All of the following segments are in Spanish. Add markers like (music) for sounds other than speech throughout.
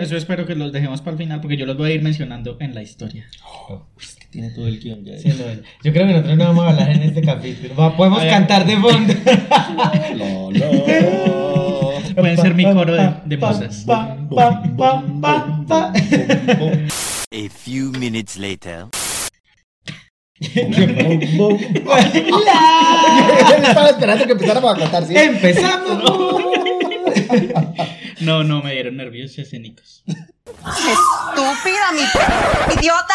Eso espero que los dejemos para el final porque yo los voy a ir mencionando en la historia. Es que tiene todo el guion ya. Sí, no, yo creo que nosotros no vamos a hablar en este capítulo. Va, podemos cantar de fondo. (laughs) No. Pueden ser mi coro de, de musas. A few minutes later. (laughs) Estaba esperando que empezáramos a cantar, ¿sí? Empezamos. (laughs) No, no, me dieron nervios escénicos. ¡Estúpida, mi idiota!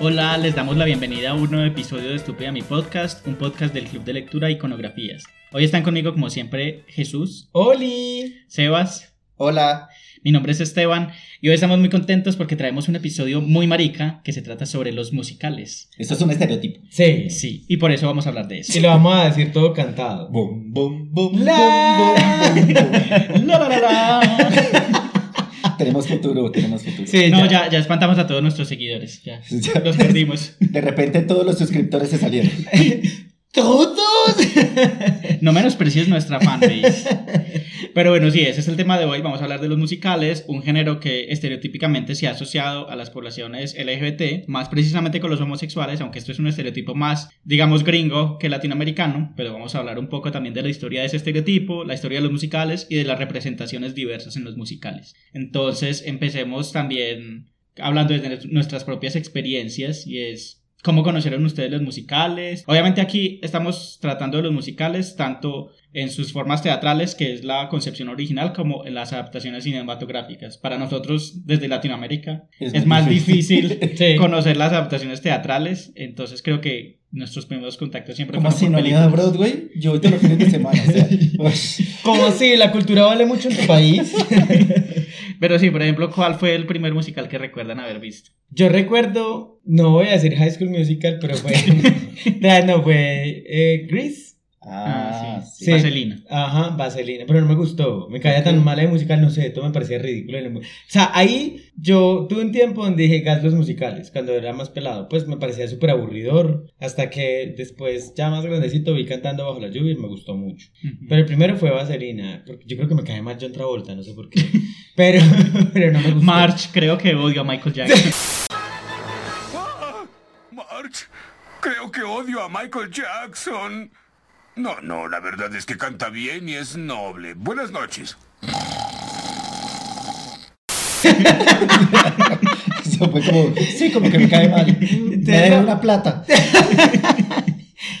Hola, les damos la bienvenida a un nuevo episodio de Estúpida Mi Podcast, un podcast del Club de Lectura e Iconografías. Hoy están conmigo, como siempre, Jesús, Oli. Sebas, Hola. Mi nombre es Esteban y hoy estamos muy contentos porque traemos un episodio muy marica que se trata sobre los musicales. Esto es un estereotipo. Sí. Sí, y por eso vamos a hablar de eso. Y lo vamos a decir todo cantado. Bum, bum, bum, La- bum, bum, bum. La, la, la, la. (laughs) Tenemos futuro, tenemos futuro. Sí, No, ya, ya espantamos a todos nuestros seguidores. Ya, (laughs) Ya. los perdimos. De repente todos los suscriptores se salieron. (laughs) ¿Todos? (laughs) No menosprecies nuestra fanbase. (laughs) Pero bueno, sí, ese es el tema de hoy. Vamos a hablar de los musicales, un género que estereotípicamente se ha asociado a las poblaciones LGBT, más precisamente con los homosexuales, aunque esto es un estereotipo más, digamos, gringo que latinoamericano. Pero vamos a hablar un poco también de la historia de ese estereotipo, la historia de los musicales y de las representaciones diversas en los musicales. Entonces, empecemos también hablando de nuestras propias experiencias y es cómo conocieron ustedes los musicales. Obviamente aquí estamos tratando de los musicales tanto en sus formas teatrales, que es la concepción original, como en las adaptaciones cinematográficas. Para nosotros, desde Latinoamérica, es, Es más difícil difícil. (laughs) Sí. conocer las adaptaciones teatrales, entonces creo que nuestros primeros contactos siempre Como si no había películas. Broadway, yo voy los fines de semana. O sea, uy. (laughs) Como si la cultura vale mucho en tu país. (laughs) Pero sí, por ejemplo, ¿cuál fue el primer musical que recuerdan haber visto? Yo recuerdo, no voy a decir High School Musical, pero fue. (laughs) (laughs) No, fue eh, Grease. Ah, sí. sí. Sí. Vaselina. Ajá, Vaselina, pero no me gustó. Me caía tan mala de musical, no sé, todo me parecía ridículo. O sea, ahí yo tuve un tiempo donde dije gas los musicales, cuando era más pelado, pues me parecía súper aburridor. Hasta que después, ya más grandecito, vi cantando bajo la lluvia y me gustó mucho. Pero el primero fue Vaselina, porque yo creo que me cae más John Travolta, no sé por qué. (laughs) Pero, pero no me gustó. March, creo que odio a Michael Jackson. (laughs) Ah, March, creo que odio a Michael Jackson. No, no, la verdad es que canta bien y es noble. Buenas noches. (laughs) Eso fue como, sí, como que me cae mal. Me debe una plata. (laughs)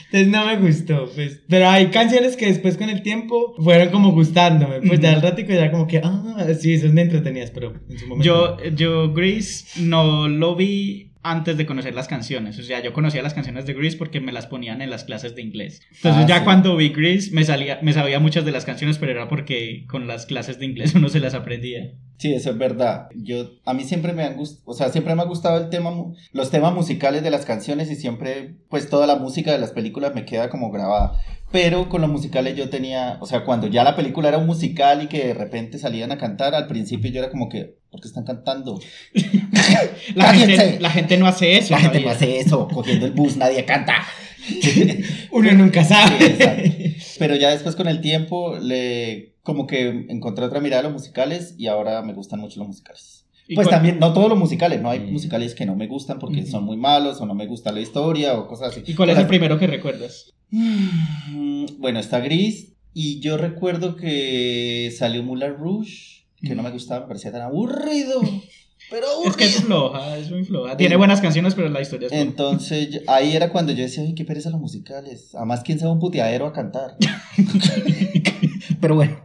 Entonces no me gustó, pues. Pero hay canciones que después con el tiempo fueron como gustándome. Pues ya al ratico ya como que, ah, sí, son entretenidas, pero en su momento. Yo, yo Grease no lo vi antes de conocer las canciones. O sea, yo conocía las canciones de Grease porque me las ponían en las clases de inglés. Entonces Ah, ya sí. cuando vi Grease me, salía, me sabía muchas de las canciones, pero era porque con las clases de inglés (laughs) uno se las aprendía. Sí, eso es verdad. Yo, a mí siempre me han gustado, o sea, siempre me ha gustado el tema, los temas musicales de las canciones y siempre, pues toda la música de las películas me queda como grabada. Pero con los musicales yo tenía, o sea, cuando ya la película era un musical y que de repente salían a cantar, al principio yo era como que, ¿por qué están cantando? (laughs) La, gente, ¡Cállense! la gente no hace eso. La gente no hace eso, cogiendo el bus, nadie canta. (laughs) Uno nunca sabe. Sí. Pero ya después con el tiempo le como que encontré otra mirada a los musicales y ahora me gustan mucho los musicales. ¿Y Pues también, no todos los musicales, no hay Mm. musicales que no me gustan porque son muy malos o no me gusta la historia o cosas así. ¿Y cuál es el primero que recuerdas? Mm, (sighs) Bueno, está Gris y yo recuerdo que salió Moulin Rouge, que no me gustaba, me parecía tan aburrido. (laughs) Pero Es que es floja, es muy floja. Tiene buenas canciones, pero la historia es floja. Entonces yo- ahí era cuando yo decía, ay, qué pereza los musicales. Además, ¿quién se va un puteadero a cantar? (laughs) (laughs) Pero bueno.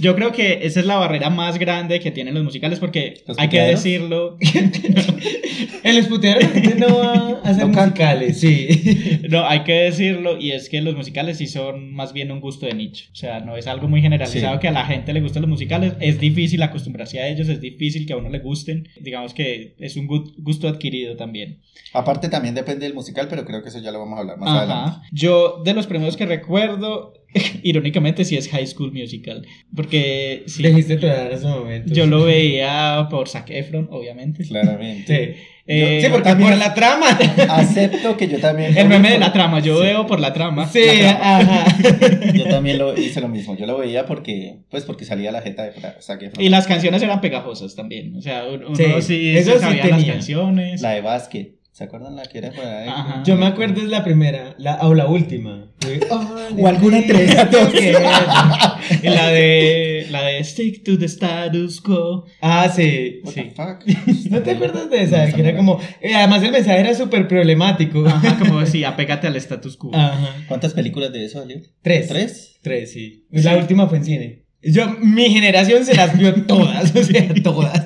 Yo creo que esa es la barrera más grande que tienen los musicales porque ¿Los hay que decirlo. (laughs) En los puteros la gente no va a hacer No musicales, sí. (laughs) No, hay que decirlo y es que los musicales sí son más bien un gusto de nicho. O sea, no es algo muy generalizado Sí. que a la gente le gusten los musicales. Es difícil acostumbrarse a ellos, es difícil que a uno le gusten. Digamos que es un gu- gusto adquirido también. Aparte también depende del musical, pero creo que eso ya lo vamos a hablar más adelante. Yo de los primeros que recuerdo (laughs) irónicamente sí es High School Musical. Porque sí, Dijiste tu edad en ese momento. yo lo veía por Zac Efron, obviamente. Claramente. Sí. Eh, sí, porque también- por la trama. Acepto que yo también. El meme de la trama, yo veo por la trama. Sí, La trama. ajá. Yo también lo hice lo mismo. Yo lo veía porque, pues, porque salía la jeta de Zac Efron. Y las canciones eran pegajosas también. O sea, uno Sí, sí, eso sabía las canciones. La de básquet. ¿Se acuerdan la que era por ahí? Ajá. Yo me acuerdo es la primera, la, o la última. (laughs) O alguna. Y la de la de Stick to the status quo. Ah, sí. What Sí. the fuck? (laughs) ¿No te acuerdas de esa? No, que era como. eh, además, el mensaje era súper problemático. Ajá, como decía, apégate al status quo. Ajá. ¿Cuántas películas de eso salió? Tres. ¿Tres? Tres, sí. La última fue en cine. Yo, mi generación se las vio todas, (laughs) o sea, todas.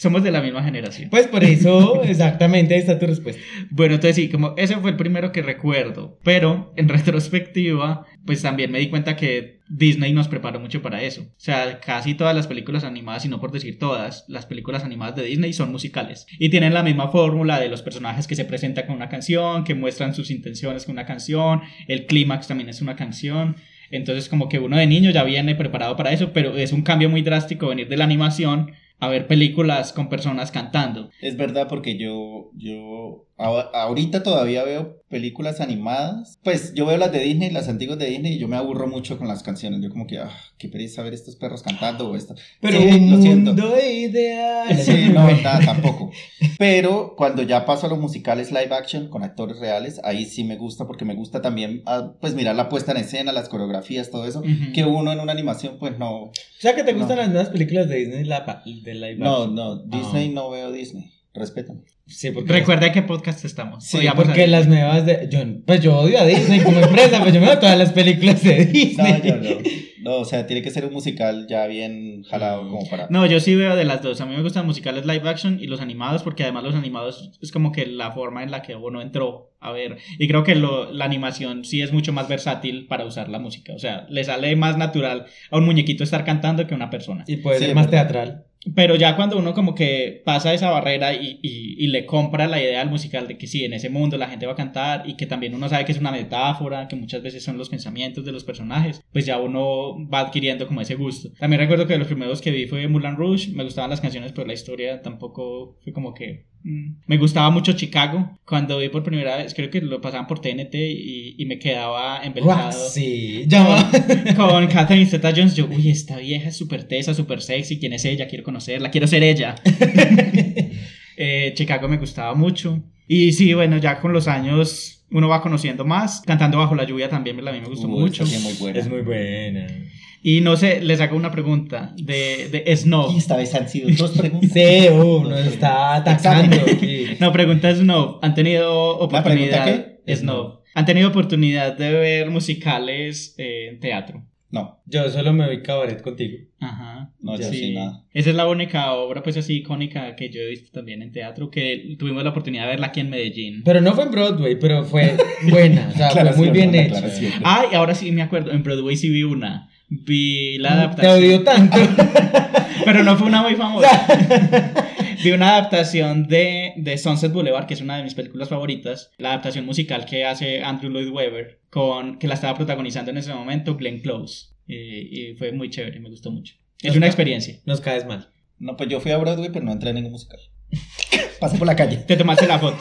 Somos de la misma generación. Pues por eso, (laughs) exactamente, ahí está tu respuesta. Bueno, entonces sí, como ese fue el primero que recuerdo. Pero en (laughs) retrospectiva, pues también me di cuenta que Disney nos preparó mucho para eso. O sea, casi todas las películas animadas, y no por decir todas, las películas animadas de Disney son musicales. Y tienen la misma fórmula de los personajes que se presentan con una canción, que muestran sus intenciones con una canción, el clímax también es una canción. Entonces como que uno de niño ya viene preparado para eso, pero es un cambio muy drástico venir de la animación a ver películas con personas cantando. Es verdad porque yo, yo ahorita todavía veo películas animadas. Pues yo veo las de Disney, las antiguas de Disney y yo me aburro mucho con las canciones. Yo como que, ah, qué pereza ver estos perros cantando o esto. Pero Sí, un lo siento. mundo ideal. Sí, no, (laughs) nada, tampoco. Pero cuando ya paso a los musicales live action con actores reales, ahí sí me gusta porque me gusta también, ah, pues mirar la puesta en escena, las coreografías, todo eso, que uno en una animación, pues no, O sea, que te gustan No. las nuevas películas de Disney la, de live no, action. no, Disney no veo Disney, respétame. Sí, porque Recuerda en qué podcast estamos. Sí, Podíamos porque las nuevas de. Yo, pues yo odio a Disney como empresa, pues yo me veo todas las películas de No, Disney. yo no. No, o sea, tiene que ser un musical ya bien jalado como para... No, yo sí veo de las dos. A mí me gustan musicales live action y los animados, porque además los animados es como que la forma en la que uno entró a ver. Y creo que lo- la animación sí es mucho más versátil para usar la música. O sea, le sale más natural a un muñequito estar cantando que a una persona. Y puede Sí, ser más verdad. teatral. Pero ya cuando uno como que pasa esa barrera y, y- y le compra la idea al musical de que sí, en ese mundo la gente va a cantar y que también uno sabe que es una metáfora, que muchas veces son los pensamientos de los personajes, pues ya uno va adquiriendo como ese gusto. También recuerdo que de los primeros que vi fue Mulan Rouge, me gustaban las canciones, pero la historia tampoco fue como que... mm. Me gustaba mucho Chicago, cuando vi por primera vez, creo que lo pasaban por TNT y, y me quedaba embelesado Sí. Ya (laughs) con Catherine Zeta Jones, yo, uy, esta vieja es súper tesa, súper sexy, ¿quién es ella? Quiero conocerla, quiero ser ella. (laughs) (laughs) Eh, Chicago me gustaba mucho. Y sí, bueno, ya con los años uno va conociendo más. Cantando bajo la lluvia también a mí me gustó Uh, mucho. es muy buena. Es muy buena. Y no sé, les hago una pregunta de, de Snow. Y esta vez han sido (laughs) dos preguntas. Sí, uh, nos está atacando aquí. No, pregunta Snow. ¿Han tenido pregunta oportunidad? qué? Snow. ¿Han tenido oportunidad de ver musicales eh, en teatro? No, Yo solo me voy cabaret contigo. Ajá. no, yo sí, nada. Esa es la única obra, pues así icónica que yo he visto también en teatro, que tuvimos la oportunidad de verla aquí en Medellín. Pero no fue en Broadway, pero fue buena. O sea, (laughs) fue muy bien hecha. Ah, y ahora sí me acuerdo, en Broadway sí vi una. Vi la Te adaptación. odio tanto. (laughs) Pero no fue una muy famosa. (laughs) Vi una adaptación de, de Sunset Boulevard, que es una de mis películas favoritas. La adaptación musical que hace Andrew Lloyd Webber, con, que la estaba protagonizando en ese momento Glenn Close. Eh, y fue muy chévere, me gustó mucho. Es una experiencia. Nos caes mal. No, pues yo fui a Broadway, pero no entré a ningún musical. (laughs) Pasé por la calle. Te tomaste la foto.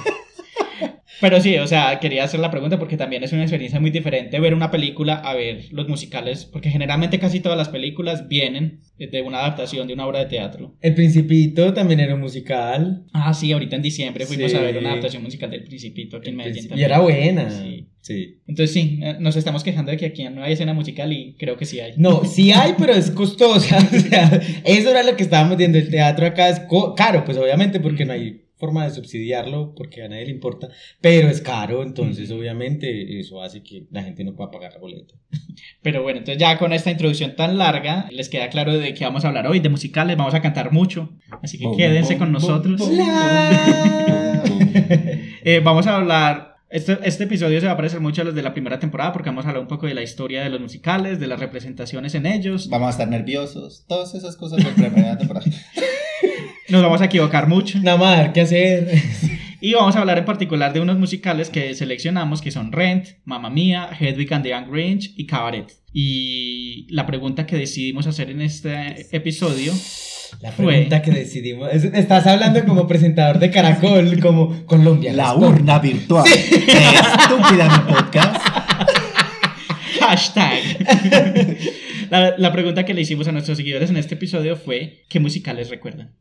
Pero sí, o sea, quería hacer la pregunta porque también es una experiencia muy diferente ver una película a ver los musicales, porque generalmente casi todas las películas vienen de una adaptación de una obra de teatro. El Principito también era un musical. Ah, sí, ahorita en diciembre fuimos Sí. a ver una adaptación musical del Principito aquí en Medellín. y era buena. Sí. Sí. Entonces sí, eh, nos estamos quejando de que aquí no hay escena musical y creo que sí hay. No, sí hay, pero es costosa. (laughs) O sea, eso era lo que estábamos viendo. El teatro acá es caro, pues obviamente porque no hay forma de subsidiarlo, porque a nadie le importa, pero es caro, entonces obviamente eso hace que la gente no pueda pagar la boleta. (laughs) Pero bueno, entonces ya con esta introducción tan larga, les queda claro de qué vamos a hablar hoy, de musicales, vamos a cantar mucho, así que Bum, quédense bum, con bum, nosotros. (laughs) Eh, vamos a hablar. Este, este episodio se va a parecer mucho a los de la primera temporada porque vamos a hablar un poco de la historia de los musicales, de las representaciones en ellos. Vamos a estar nerviosos. Todas esas cosas de primera (laughs) temporada. Nos vamos a equivocar mucho. Nada más, ¿qué hacer? (laughs) Y vamos a hablar en particular de unos musicales que seleccionamos, que son Rent, Mamma Mia, Hedwig and the Young Grinch y Cabaret. Y la pregunta que decidimos hacer en este episodio La Fue. pregunta que decidimos. es- estás hablando como presentador de Caracol, como Colombia. La urna virtual. Estúpida mi podcast. (laughs) Hashtag. (laughs) La, la pregunta que le hicimos a nuestros seguidores en este episodio fue, ¿qué musicales recuerdan?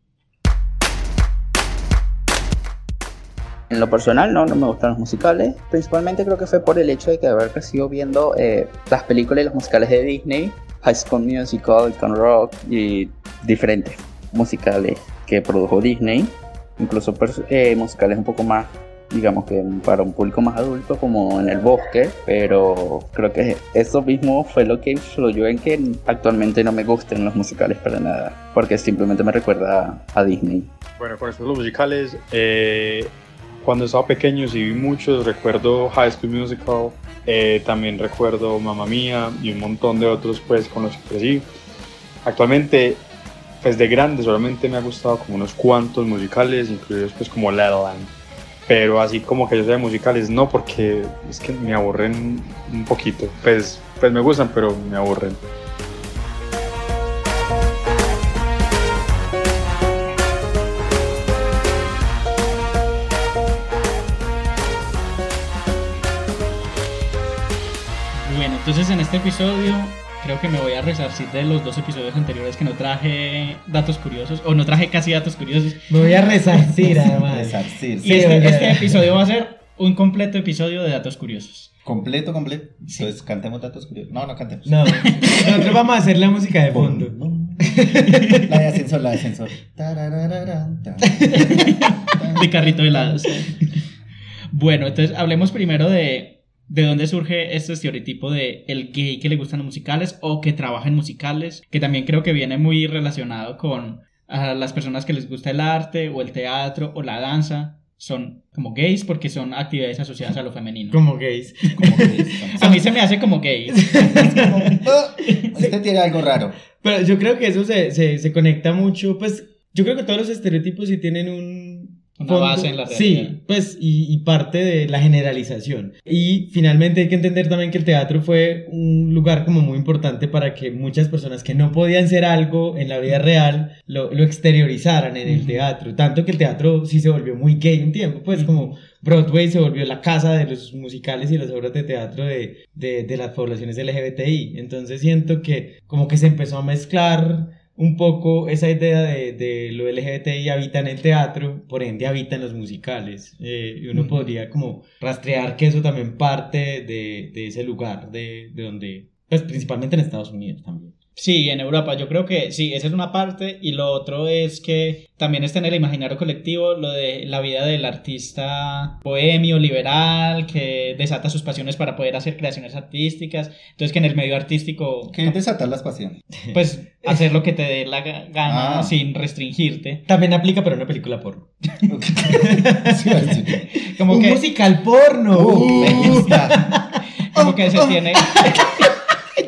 En lo personal, no, no me gustan los musicales. Principalmente creo que fue por el hecho de que haber crecido viendo eh, las películas y los musicales de Disney, High School Musical, Con Rock y diferentes musicales que produjo Disney. Incluso eh, musicales un poco más, digamos que para un público más adulto, como En el Bosque. Pero creo que eso mismo fue lo que influyó en que actualmente no me gusten los musicales para nada. Porque simplemente me recuerda a Disney. Bueno, con los musicales, eh, cuando estaba pequeño sí vi muchos, recuerdo High School Musical, eh, también recuerdo Mamma Mía y un montón de otros pues con los que crecí. Actualmente, pues de grande solamente me ha gustado como unos cuantos musicales, incluidos pues como La La Land. Pero así como que yo sea de musicales, no, porque es que me aburren un poquito. Pues, pues me gustan, pero me aburren. Este episodio creo que me voy a resarcir de los dos episodios anteriores que no traje datos curiosos, o no traje casi datos curiosos. Me voy a resarcir (laughs) además. Resarcir. Y Sí, este, este (laughs) episodio va a ser un completo episodio de datos curiosos. Completo, completo. Entonces cantemos datos curiosos. No, no cantemos. No, nosotros vamos a hacer la música de fondo. La de ascensor, la de ascensor. (laughs) De carrito de helados. Bueno, entonces hablemos primero de, de dónde surge este estereotipo de el gay que le gustan los musicales o que trabaja en musicales, que también creo que viene muy relacionado con a las personas que les gusta el arte o el teatro o la danza. Son como gays porque son actividades asociadas a lo femenino. Como gays. Como estamos- A mí se me hace como gay. (laughs) Ah, Usted tiene algo raro. Pero yo creo que eso se, se, se conecta mucho, pues yo creo que todos los estereotipos sí tienen un... Una base en la realidad. Sí, pues y, y parte de la generalización. Y finalmente hay que entender también que el teatro fue un lugar como muy importante para que muchas personas que no podían ser algo en la vida real lo, lo exteriorizaran en el Ujú. teatro. Tanto que el teatro sí se volvió muy gay un tiempo, pues como Broadway se volvió la casa de los musicales y las obras de teatro de, de, de las poblaciones LGBTI. Entonces siento que como que se empezó a mezclar un poco esa idea de, de lo LGBTI habita en el teatro, por ende habita en los musicales. Eh, y uno podría como rastrear que eso también parte de, de ese lugar, de, de donde, pues principalmente en Estados Unidos también. Sí, en Europa, yo creo que sí, esa es una parte y lo otro es que también está en el imaginario colectivo lo de la vida del artista bohemio, liberal, que desata sus pasiones para poder hacer creaciones artísticas, entonces que en el medio artístico, ¿Qué es desatar las pasiones? (laughs) pues hacer lo que te dé la ga- (laughs) gana Ah. sin restringirte, También aplica para una película porno. (laughs) Sí, sí. como un que, musical porno. Uh, me gusta. como que se tiene...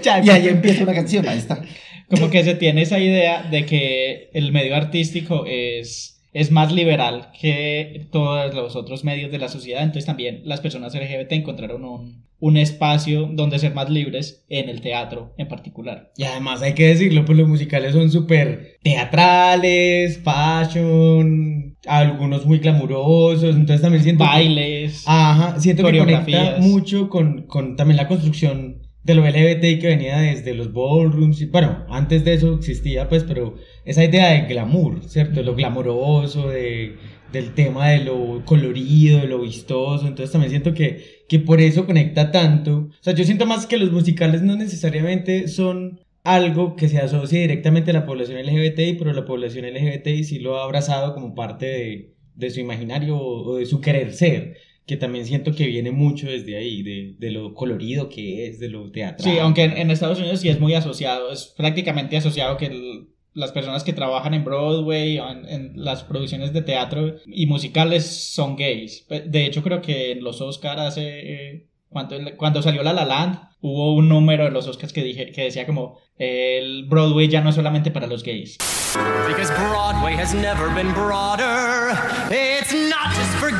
Ya, Y ahí empieza una canción. Ahí está. como que se tiene esa idea de que el medio artístico es, es más liberal que todos los otros medios de la sociedad, entonces también las personas LGBT encontraron un, un espacio donde ser más libres en el teatro en particular. Y además hay que decirlo, pues los musicales son súper teatrales, fashion, algunos muy glamurosos, entonces también siento... que- Bailes, Ajá, siento que conecta mucho con, con también la construcción de lo LGBTI que venía desde los ballrooms, y, bueno, antes de eso existía pues, pero esa idea de glamour, ¿cierto? Lo glamoroso, de, del tema de lo colorido, de lo vistoso, entonces también siento que, que por eso conecta tanto, o sea, yo siento más que los musicales no necesariamente son algo que se asocie directamente a la población LGBTI, pero la población LGBTI sí lo ha abrazado como parte de, de su imaginario o de su querer ser que también siento que viene mucho desde ahí, de, de lo colorido que es, de lo teatral. Sí, aunque en, en Estados Unidos sí es muy asociado, es prácticamente asociado que el- las personas que trabajan en Broadway o en, en las producciones de teatro y musicales son gays. De hecho, creo que en los Oscars hace... eh, cuando, cuando salió La La Land, hubo un número de los Oscars que, dije, que decía como el Broadway ya no es solamente para los gays. Because Broadway has never been broader. It's not just for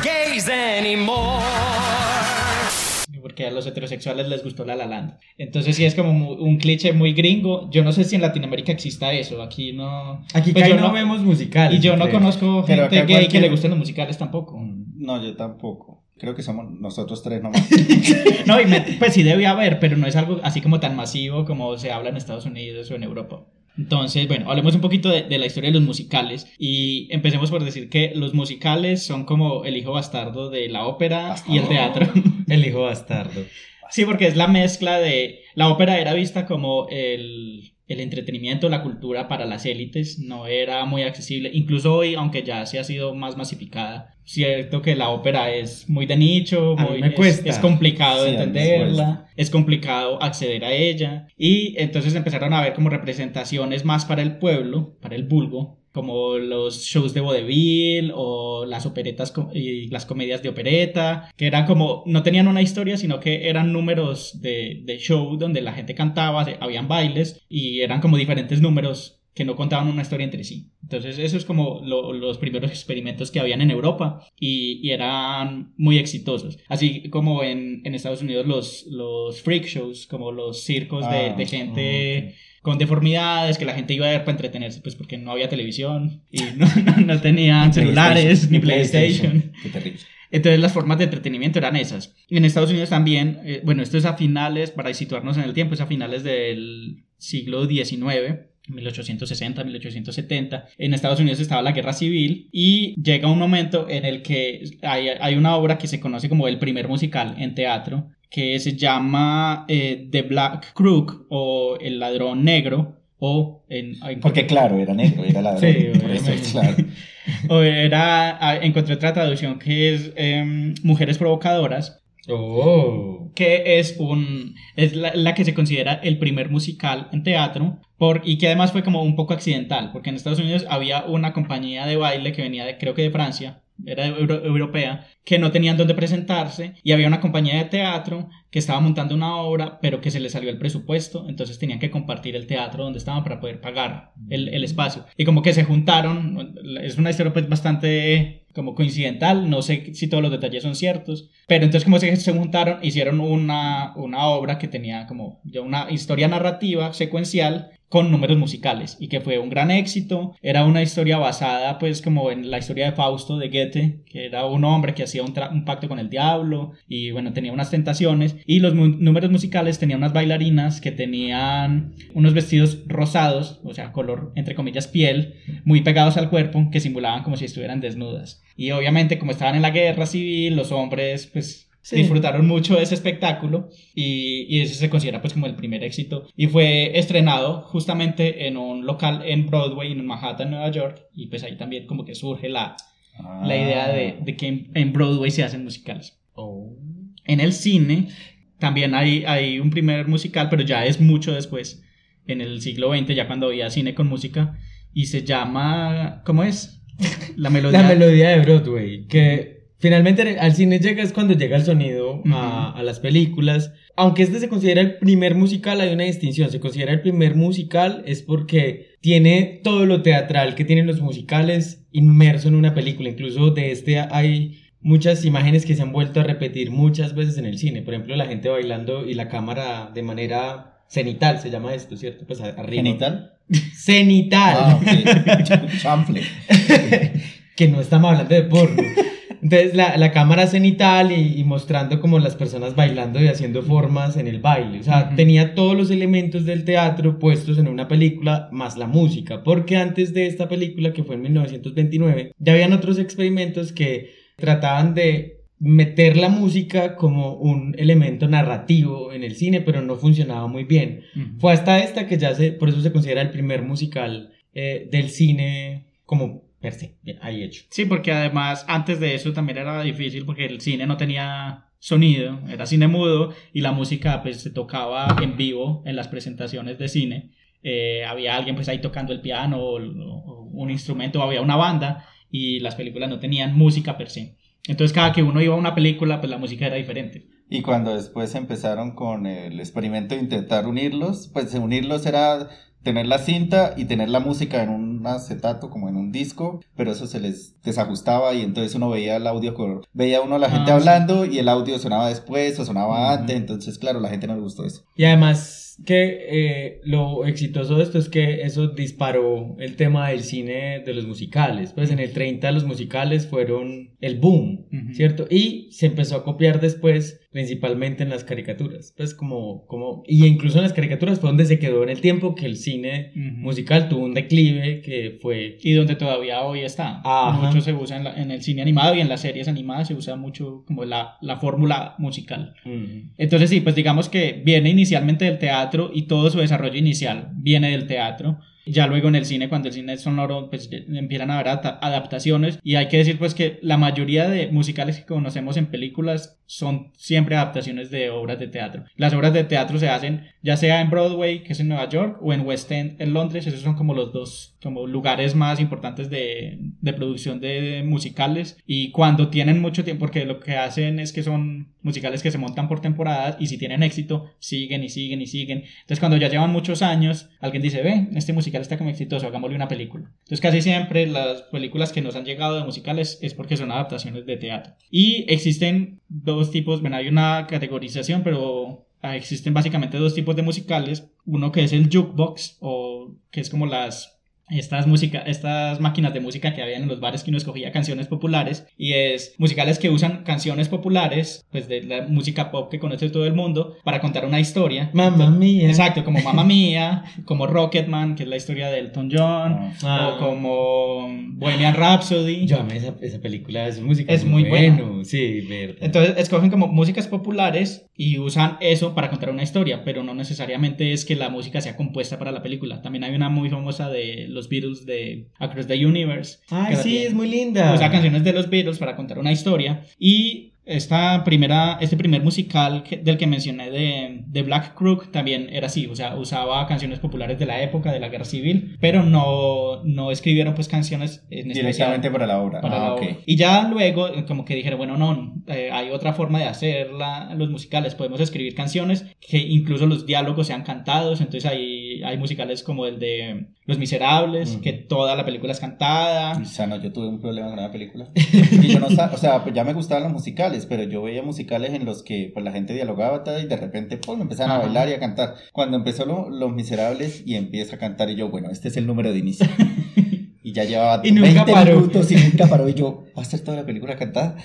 Porque a los heterosexuales les gustó La La Land. Entonces sí es como un cliché muy gringo. Yo no sé si en Latinoamérica exista eso. Aquí no... Aquí Pues yo no, no- vemos musicales. Y yo no creo. conozco gente gay que le gusten los musicales tampoco. No, yo tampoco. Creo que somos nosotros tres nomás. (laughs) No, y me- pues sí debe haber, pero no es algo así como tan masivo como se habla en Estados Unidos o en Europa. Entonces, bueno, hablemos un poquito de, de la historia de los musicales y empecemos por decir que los musicales son como el hijo bastardo de la ópera y el teatro. (laughs) El hijo bastardo. Sí, porque es la mezcla de... La ópera era vista como el, el entretenimiento, la cultura para las élites, no era muy accesible. Incluso hoy, aunque ya se ha sido más masificada, cierto que la ópera es muy de nicho, muy, es- es, complicado Sí, entenderla, es complicado acceder a ella. Y entonces empezaron a ver como representaciones más para el pueblo, para el vulgo, como los shows de vodevil o las operetas y las comedias de opereta, que eran como, no tenían una historia, sino que eran números de, de show donde la gente cantaba, habían bailes y eran como diferentes números que no contaban una historia entre sí. Entonces eso es como lo- los primeros experimentos que habían en Europa y, y eran muy exitosos. Así como en, en Estados Unidos los, los freak shows, como los circos de, Ah, de gente con deformidades que la gente iba a ver para entretenerse, pues porque no había televisión y (laughs) no, no- no tenían celulares ni PlayStation. Qué terrible. Entonces las formas de entretenimiento eran esas. Y en Estados Unidos también, eh, bueno, esto es a finales, para situarnos en el tiempo, es a finales del siglo XIX. 1860, 1870. En Estados Unidos estaba la guerra civil y llega un momento en el que hay, hay una obra que se conoce como el primer musical en teatro, que se llama eh, The Black Crook o El ladrón negro. O en, en- Porque claro, era negro, era ladrón. (laughs) Sí, eso, claro. (laughs) o era, ah, encontré otra traducción que es em, Mujeres Provocadoras, Oh. que es un es la, la que se considera el primer musical en teatro por, y que además fue como un poco accidental porque en Estados Unidos había una compañía de baile que venía de, creo que de Francia era euro- europea que no tenían dónde presentarse y había una compañía de teatro que estaba montando una obra pero que se le salió el presupuesto entonces tenían que compartir el teatro donde estaban para poder pagar el, el espacio. Y como que se juntaron es una historia pues bastante como coincidental no sé si todos los detalles son ciertos pero entonces como se, se juntaron hicieron una, una obra que tenía como ya una historia narrativa secuencial con números musicales y que fue un gran éxito. Era una historia basada pues como en la historia de Fausto de Goethe, que era un hombre que hacía un, pacto con el diablo y bueno, tenía unas tentaciones y los números musicales tenían unas bailarinas que tenían unos vestidos rosados, o sea, color entre comillas piel, muy pegados al cuerpo que simulaban como si estuvieran desnudas. Y obviamente como estaban en la guerra civil, los hombres pues Sí. disfrutaron mucho de ese espectáculo y, y ese se considera pues como el primer éxito y fue estrenado justamente en un local en Broadway en Manhattan, Nueva York y pues ahí también como que surge la, la idea de, de que en, en Broadway se hacen musicales. Oh. En el cine también hay, hay un primer musical, pero ya es mucho después, en el siglo XX, ya cuando había cine con música, y se llama, ¿cómo es? La (laughs) melodía. La melodía de Broadway, que finalmente al cine llega es cuando llega el sonido a, a las películas. Aunque este se considera el primer musical, hay una distinción. Se considera el primer musical es porque tiene todo lo teatral que tienen los musicales inmerso en una película. Incluso de este hay muchas imágenes que se han vuelto a repetir muchas veces en el cine. Por ejemplo, la gente bailando y la cámara de manera cenital, se llama esto, ¿cierto? Pues arriba. ¿Genital? Cenital. Ah, ok. Chanfle. (laughs) que no estamos hablando de porno. Entonces la, la cámara cenital y, y mostrando como las personas bailando y haciendo formas en el baile. O sea, tenía todos los elementos del teatro puestos en una película más la música. Porque antes de esta película, que fue en 1929, ya habían otros experimentos que trataban de meter la música como un elemento narrativo en el cine, pero no funcionaba muy bien. Fue hasta esta que ya se, por eso se considera el primer musical eh, del cine como per se, bien, ahí hecho. Sí, porque además antes de eso también era difícil porque el cine no tenía sonido, era cine mudo y la música pues se tocaba en vivo en las presentaciones de cine. Eh, había alguien pues ahí tocando el piano o, o un instrumento, había una banda y las películas no tenían música per se. Entonces cada que uno iba a una película pues la música era diferente. Y cuando después empezaron con el experimento de intentar unirlos, pues unirlos era tener la cinta y tener la música en un acetato, como en un disco, pero eso se les desajustaba y entonces uno veía el audio, con- veía uno a la gente Ah, sí. hablando y el audio sonaba después o sonaba antes, entonces claro, la gente no le gustó eso. Y además que eh, lo exitoso de esto es que eso disparó el tema del cine de los musicales. Pues en el 30 los musicales fueron el boom, Ujú. ¿cierto? Y se empezó a copiar después principalmente en las caricaturas. Pues como, como, y incluso en las caricaturas fue donde se quedó en el tiempo que el cine Ujú. musical tuvo un declive que fue... y donde todavía hoy está. Ajá. Mucho se usa en, la- en el cine animado y en las series animadas se usa mucho como la, la fórmula musical. mm, Entonces sí, pues digamos que viene inicialmente del teatro y todo su desarrollo inicial viene del teatro. Ya luego en el cine, cuando el cine es sonoro, pues empiezan a haber adapta- adaptaciones y hay que decir pues que la mayoría de musicales que conocemos en películas son siempre adaptaciones de obras de teatro. Las obras de teatro se hacen ya sea en Broadway, que es en Nueva York, o en West End, en Londres. Esos son como los dos como lugares más importantes de, de producción de musicales. Y cuando tienen mucho tiempo, porque lo que hacen es que son musicales que se montan por temporadas y si tienen éxito, siguen y siguen y siguen. Entonces cuando ya llevan muchos años, alguien dice, ve, este musical está como exitoso, hagámosle una película. Entonces casi siempre las películas que nos han llegado de musicales es porque son adaptaciones de teatro. Y existen dos tipos, bueno, hay una categorización, pero ah, existen básicamente dos tipos de musicales. Uno que es el jukebox, o que es como las estas, música, estas máquinas de música que habían en los bares que uno escogía canciones populares y es musicales que usan canciones populares pues de la música pop que conoce todo el mundo para contar una historia Mamma mía. exacto como Mamma (laughs) Mía como Rocketman que es la historia de Elton John Ah. o como Bohemian Rhapsody Yo amé esa, esa película, esa música Es muy buena. bueno. Sí, verdad. Entonces escogen como músicas populares y usan eso para contar una historia, pero no necesariamente es que la música sea compuesta para la película. También hay una muy famosa de los Beatles de Across the Universe. Ay, sí, es muy linda. Usa canciones de los Beatles para contar una historia y esta primera, este primer musical que- del que mencioné de, de Black Crook también era así, o sea, usaba canciones populares de la época de la guerra civil, pero no, no escribieron pues canciones en Directamente para la obra. para ah, la ok. obra. Y ya luego, eh, como que dijeron, bueno, no, eh, hay otra forma de hacer la- los musicales. Podemos escribir canciones que incluso los diálogos sean cantados. Entonces hay, hay musicales como el de Los Miserables, Ujú. que toda la película es cantada. O sea, no, yo tuve un problema con la película. (laughs) Y yo no o sea, pues ya me gustaban los musicales, pero yo veía musicales en los que pues, la gente dialogaba tal, y de repente pum, empezaban a bailar y a cantar. Cuando empezó lo- Los Miserables y empieza a cantar y yo, bueno, este es el número de inicio. (laughs) Y ya llevaba Y nunca 20 paró. minutos y nunca paró y yo, ¿va a ser toda la película cantada?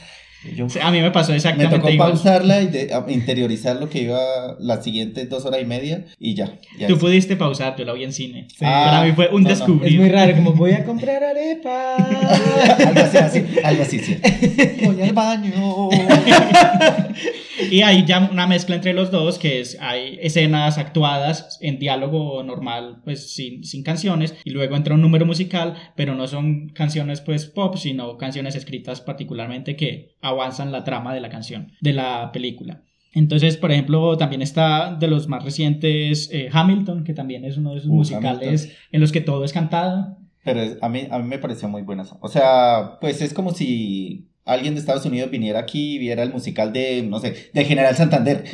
Yo, O sea, A mí me pasó me exactamente tocó igual. pausarla y de- interiorizar lo que iba las siguientes dos horas y media y ya. ya Tú pudiste pausar, yo la vi en cine. Ah, Para mí fue un no, no. descubrir. Es muy raro, como voy a comprar arepa. (laughs) algo así, así, algo así, sí. (laughs) Voy al baño. (laughs) Y hay ya una mezcla entre los dos, que es, hay escenas actuadas en diálogo normal, pues sin, sin canciones, y luego entra un número musical, pero no son canciones pues pop, sino canciones escritas particularmente que avanzan la trama de la canción, de la película. Entonces, por ejemplo, también está de los más recientes eh, Hamilton, que también es uno de esos Uh, musicales en los que todo es cantado. Pero a mí, a mí me pareció muy buena. O sea, pues es como si alguien de Estados Unidos viniera aquí y viera el musical de, no sé, de General Santander.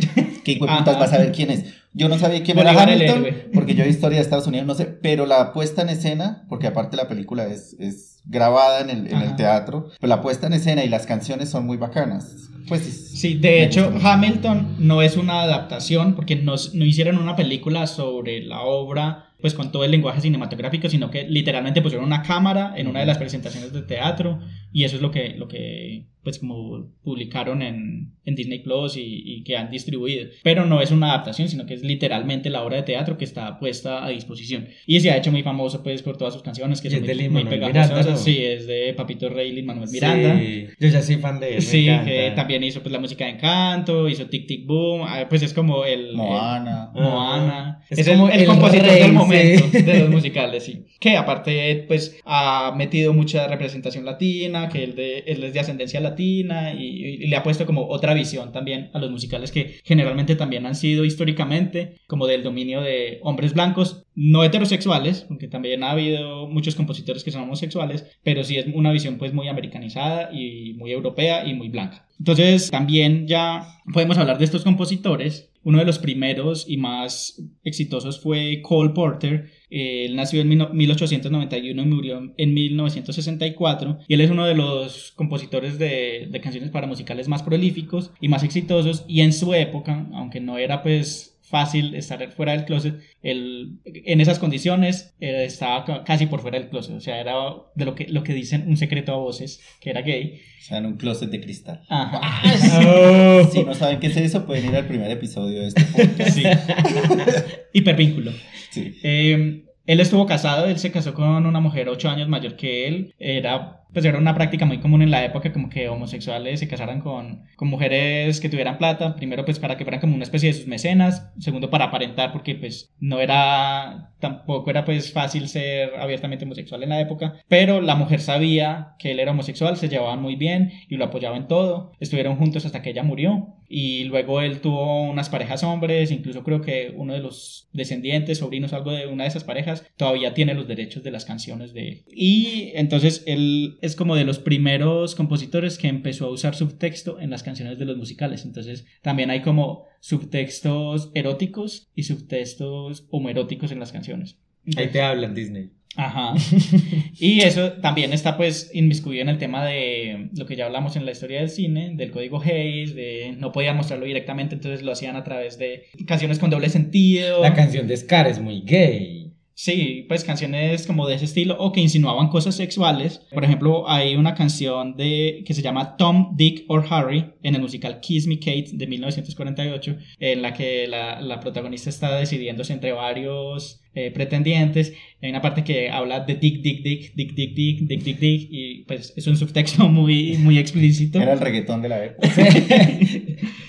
¿Qué putas Ajá. va a saber quién es? Yo no sabía quién Bolívar era Hamilton, porque yo de historia de Estados Unidos no sé, pero la puesta en escena, porque aparte la película es, es grabada en el, en el teatro, pero la puesta en escena y las canciones son muy bacanas. Pues es- Sí, de hecho. Hamilton no es una adaptación porque no, no hicieron una película sobre la obra pues con todo el lenguaje cinematográfico, sino que literalmente pusieron una cámara en una de las presentaciones de teatro y eso es lo que, lo que pues como publicaron en, en Disney Plus y, y que han distribuido. Pero no es una adaptación, sino que es literalmente la obra de teatro que está puesta a disposición. Y se ha hecho muy famoso pues por todas sus canciones que Y son es de muy, muy Miranda, pegajosas. ¿no? Sí, es de Papito Rey Lin Manuel Miranda. Sí, yo ya soy fan de él. Sí, que también hizo pues la música de Encanto, hizo Tic Tic Boom, ah, pues es como el... Moana. el- Moana. Es Es, como el, el el compositor rey, del momento sí. de los musicales, sí. Que aparte pues ha metido mucha representación latina, que él, de, él es de ascendencia latina y, y le ha puesto como otra visión también a los musicales que generalmente también han sido históricamente como del dominio de hombres blancos, no heterosexuales, porque también ha habido muchos compositores que son homosexuales, pero sí es una visión pues muy americanizada y muy europea y muy blanca. Entonces también ya podemos hablar de estos compositores uno de los primeros y más exitosos fue Cole Porter. Eh, Él nació en mil- 1891 y murió en 1964 y él es uno de los compositores de, de canciones para musicales más prolíficos y más exitosos y en su época, aunque no era pues fácil estar fuera del closet, él en esas condiciones eh, estaba ca- casi por fuera del closet, o sea, era de lo que, lo que dicen un secreto a voces, que era gay. O sea, en un closet de cristal. Ajá. (laughs) Oh. Si no saben qué es eso, pueden ir al primer episodio de este podcast. Sí. (laughs) Hipervínculo. Sí. Eh, él estuvo casado, él se casó con una mujer ocho años mayor que él. Era, pues era una práctica muy común en la época, como que homosexuales se casaran con, con mujeres que tuvieran plata. Primero, pues para que fueran como una especie de sus mecenas. Segundo, para aparentar, porque pues no era, tampoco era pues fácil ser abiertamente homosexual en la época. Pero la mujer sabía que él era homosexual, se llevaban muy bien y lo apoyaba en todo. Estuvieron juntos hasta que ella murió. Y luego él tuvo unas parejas hombres, incluso creo que uno de los descendientes, sobrinos, algo de una de esas parejas, todavía tiene los derechos de las canciones de él. Y entonces él es como de los primeros compositores que empezó a usar subtexto en las canciones de los musicales. Entonces también hay como subtextos eróticos y subtextos homoeróticos en las canciones. Ahí te hablan Disney. Ajá. (laughs) Y eso también está pues inmiscuido en el tema de lo que ya hablamos en la historia del cine, del código Hayes, de no podían mostrarlo directamente, entonces lo hacían a través de canciones con doble sentido. La canción de Scar es muy gay. Sí, pues canciones como de ese estilo o que insinuaban cosas sexuales. Por ejemplo, hay una canción de que se llama Tom, Dick or Harry en el musical Kiss Me Kate de 1948, en la que la, la protagonista está decidiéndose entre varios eh, pretendientes. Hay una parte que habla de Dick, Dick, Dick, Dick, Dick, Dick, Dick, Dick, Dick, y pues es un subtexto muy, muy explícito. Era el reggaetón de la época. (laughs)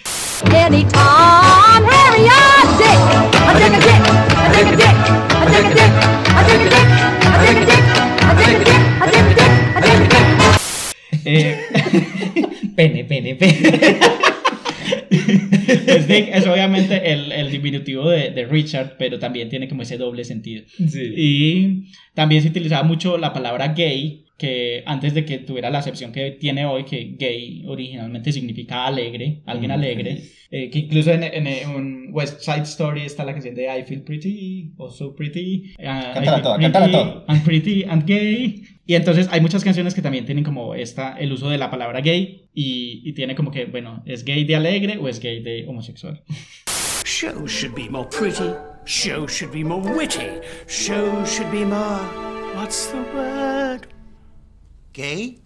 Anytime, Harry, I dick. I a dick. I take a dick. I a dick. I a dick. I a dick. A dick. A dick. A dick. (laughs) (laughs) de, de Richard, pero también tiene como ese doble sentido. Sí. Y también se utilizaba mucho la palabra gay, que antes de que tuviera la acepción que tiene hoy, que gay originalmente significa alegre, alguien Mm, alegre, eh, que incluso en, en, en un West Side Story está la canción de I feel pretty, oh so pretty, uh, Cántala toda, pretty, cántala toda. I'm pretty and gay. Y entonces hay muchas canciones que también tienen como esta, el uso de la palabra gay y, y tiene como que, bueno, ¿es gay de alegre o es gay de homosexual? (laughs) Show should be more pretty. Show should be more witty. Show should be more. What's the word? ¿Gay?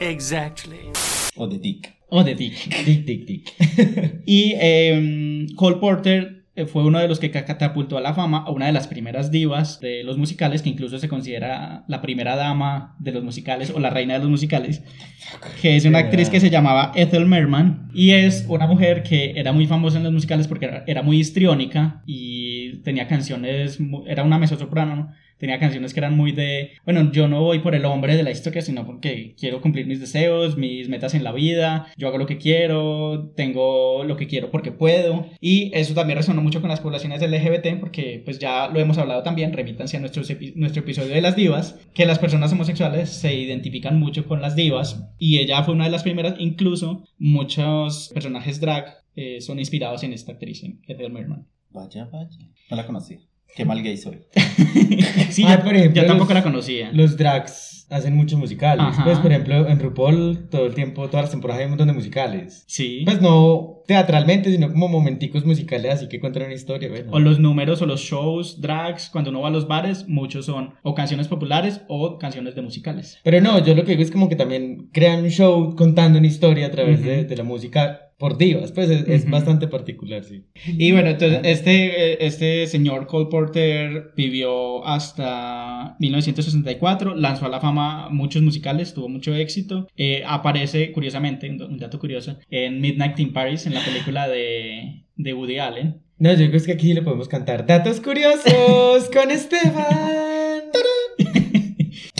Exactly. O de Dick. O de Dick. Dick, dick, dick. (laughs) Y eh, Cole Porter fue uno de los que ca- catapultó a la fama a una de las primeras divas de los musicales, que incluso se considera la primera dama de los musicales o la reina de los musicales, que es una actriz que se llamaba Ethel Merman y es una mujer que era muy famosa en los musicales porque era, muy histriónica y tenía canciones, era una mezzosoprano, ¿no? Tenía canciones que eran muy de, bueno, yo no voy por el hombre de la historia, sino porque quiero cumplir mis deseos, mis metas en la vida, yo hago lo que quiero, tengo lo que quiero porque puedo. Y eso también resonó mucho con las poblaciones LGBT, porque pues ya lo hemos hablado también, remítanse a nuestro, nuestro episodio de las divas, que las personas homosexuales se identifican mucho con las divas, y ella fue una de las primeras, incluso muchos personajes drag eh, son inspirados en esta actriz, en Ethel Merman. Vaya, vaya. No la conocía. Qué mal gay soy. (laughs) Sí, Ah, yo, por ejemplo, yo tampoco los- la conocía. Los drags hacen muchos musicales. Ajá. Pues, por ejemplo, en RuPaul, todo el tiempo, todas las temporadas hay un montón de musicales. Sí. Pues no teatralmente, sino como momenticos musicales, así que cuentan una historia. Bueno. O los números o los shows, drags, cuando uno va a los bares, muchos son o canciones populares o canciones de musicales. Pero no, yo lo que digo es como que también crean un show contando una historia a través de, Ujú. de la música por divas. Pues es, es Ujú. bastante particular, sí. Y bueno, entonces este, este señor Cole Porter vivió hasta 1964, lanzó a la fama muchos musicales, tuvo mucho éxito. Eh, aparece, curiosamente, un dato curioso, en Midnight in Paris, en la película de, de Woody Allen. No, yo creo que aquí le podemos cantar datos curiosos con Esteban. (laughs)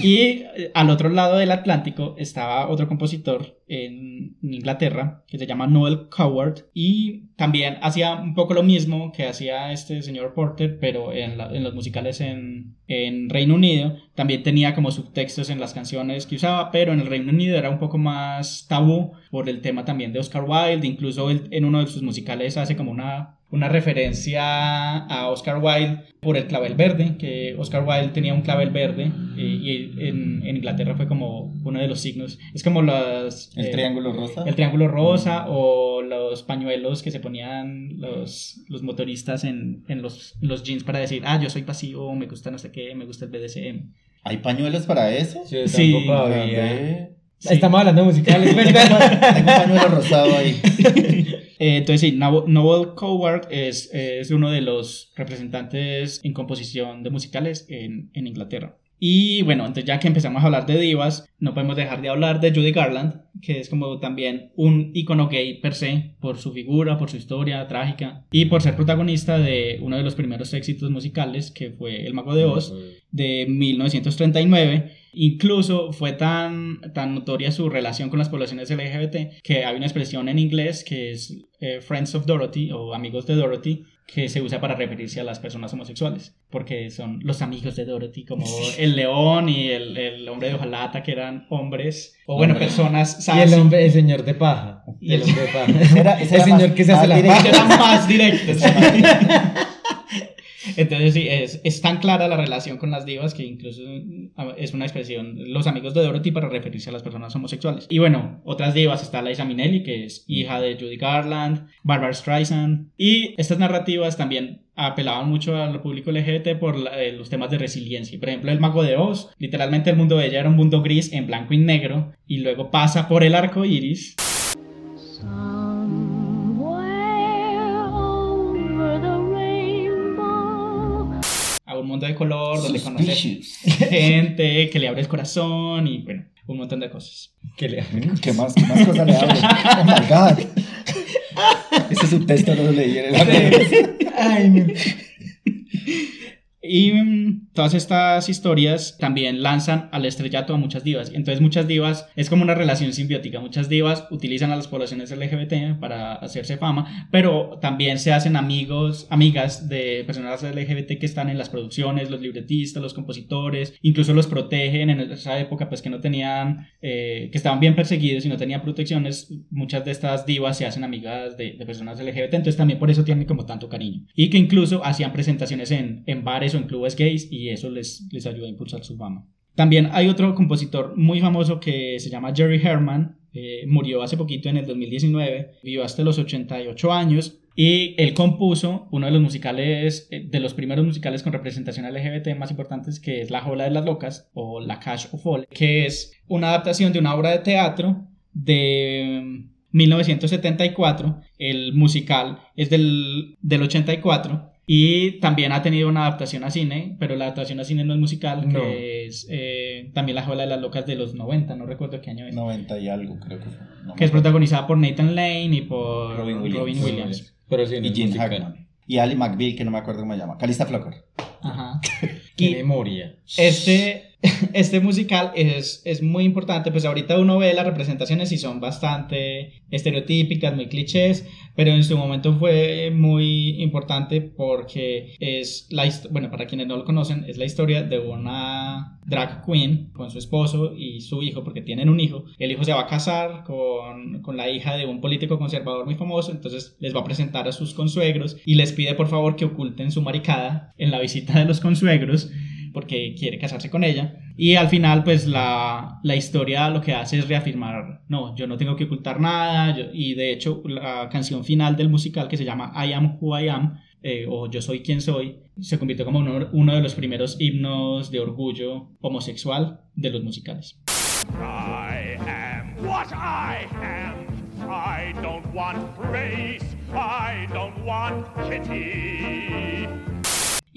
Y eh, al otro lado del Atlántico estaba otro compositor en Inglaterra que se llama Noel Coward y también hacía un poco lo mismo que hacía este señor Porter, pero en, la- en los musicales en, en Reino Unido. También tenía como subtextos en las canciones que usaba, pero en el Reino Unido era un poco más tabú por el tema también de Oscar Wilde. Incluso él, en uno de sus musicales hace como una una referencia a Oscar Wilde por el clavel verde, que Oscar Wilde tenía un clavel verde eh, y en, en Inglaterra fue como uno de los signos. Es como los... El eh, triángulo rosa. el triángulo rosa o los pañuelos que se ponían los, los motoristas en, en los, los jeans para decir, ah, yo soy pasivo, me gusta no sé qué, me gusta el BDSM. ¿Hay pañuelos para eso? Sí, Sí. Sí. Estamos hablando de musicales, (laughs) tengo un pañuelo rosado ahí. (laughs) Eh, entonces sí, Noel Coward es, es uno de los representantes en composición de musicales en, en Inglaterra. Y bueno, entonces ya que empezamos a hablar de divas, no podemos dejar de hablar de Judy Garland, que es como también un icono gay per se, por su figura, por su historia trágica y por ser protagonista de uno de los primeros éxitos musicales, que fue El Mago de Oz, de 1939. Incluso fue tan, tan notoria su relación con las poblaciones LGBT que hay una expresión en inglés que es eh, Friends of Dorothy o Amigos de Dorothy que se usa para referirse a las personas homosexuales porque son los amigos de Dorothy como (laughs) el león y el, el hombre de hojalata que eran hombres o bueno personas Y el hombre, el señor de paja. Y el el- hombre de paja. (laughs) Era- el señor más- que se hace la paja. más. (laughs) Entonces sí, es, es tan clara la relación con las divas que incluso mm, es una expresión, los amigos de Dorothy para referirse a las personas homosexuales. Y bueno, otras divas está Liza Minnelli, que es hija de Judy Garland, Barbara Streisand. Y estas narrativas también apelaban mucho al público LGBT por eh, los temas de resiliencia. Por ejemplo, el mago de Oz, literalmente el mundo de ella era un mundo gris en blanco y negro y luego pasa por el arco iris. Mundo de color donde conoce Suspicious. (laughs) gente que le abre el corazón y bueno, un montón de cosas. Que le- ¿Qué más, qué más cosas le hablo? (laughs) Oh my god. Ese es un texto, no lo leí en el Ay, no. (laughs) Y mm, todas estas historias también lanzan al estrellato a muchas divas. Entonces muchas divas es como una relación simbiótica. Muchas divas utilizan a las poblaciones LGBT para hacerse fama, pero también se hacen amigos, amigas de personas LGBT que están en las producciones, los libretistas, los compositores, incluso los protegen en esa época pues que no tenían, eh, que estaban bien perseguidos y no tenían protecciones. Muchas de estas divas se hacen amigas de, de personas LGBT, entonces también por eso tienen como tanto cariño. Y que incluso hacían presentaciones en, en bares o en clubes gays y eso les, les ayudó a impulsar su fama. También hay otro compositor muy famoso que se llama Jerry Herman, eh, murió hace poquito en el 2019, vivió hasta los 88 años y él compuso uno de los musicales, eh, de los primeros musicales con representación LGBT más importantes que es La Jola de las Locas o La Cash of All, que es una adaptación de una obra de teatro de 1974, el musical es del, del 84 y también ha tenido una adaptación a cine, pero la adaptación a cine no es musical, No. que es eh, también La Jola de las Locas de los 90, no recuerdo qué año es, 90 y algo, creo que fue. No que es protagonizada por Nathan Lane y por Robin Williams. Robin Williams. Pero sí, no Y musical. Hackman. Y Ali McBeal, que no me acuerdo cómo se llama. Calista Flocker. Ajá. (laughs) Qué Y memoria. este, (laughs) este musical es, es muy importante, pues ahorita uno ve las representaciones y son bastante estereotípicas, muy clichés, pero en su momento fue muy importante porque es la bueno, para quienes no lo conocen, es la historia de una drag queen con su esposo y su hijo, porque tienen un hijo. El hijo se va a casar con, con la hija de un político conservador muy famoso, entonces les va a presentar a sus consuegros y les pide por favor que oculten su maricada en la visita de los consuegros porque quiere casarse con ella. Y al final, pues la, la historia lo que hace es reafirmar, no, yo no tengo que ocultar nada. yo- y de hecho, la canción final del musical que se llama I Am Who I Am, eh, o Yo Soy Quien Soy, se convirtió como uno, uno de los primeros himnos de orgullo homosexual de los musicales. I am what I am. I don't want praise. I don't want pity.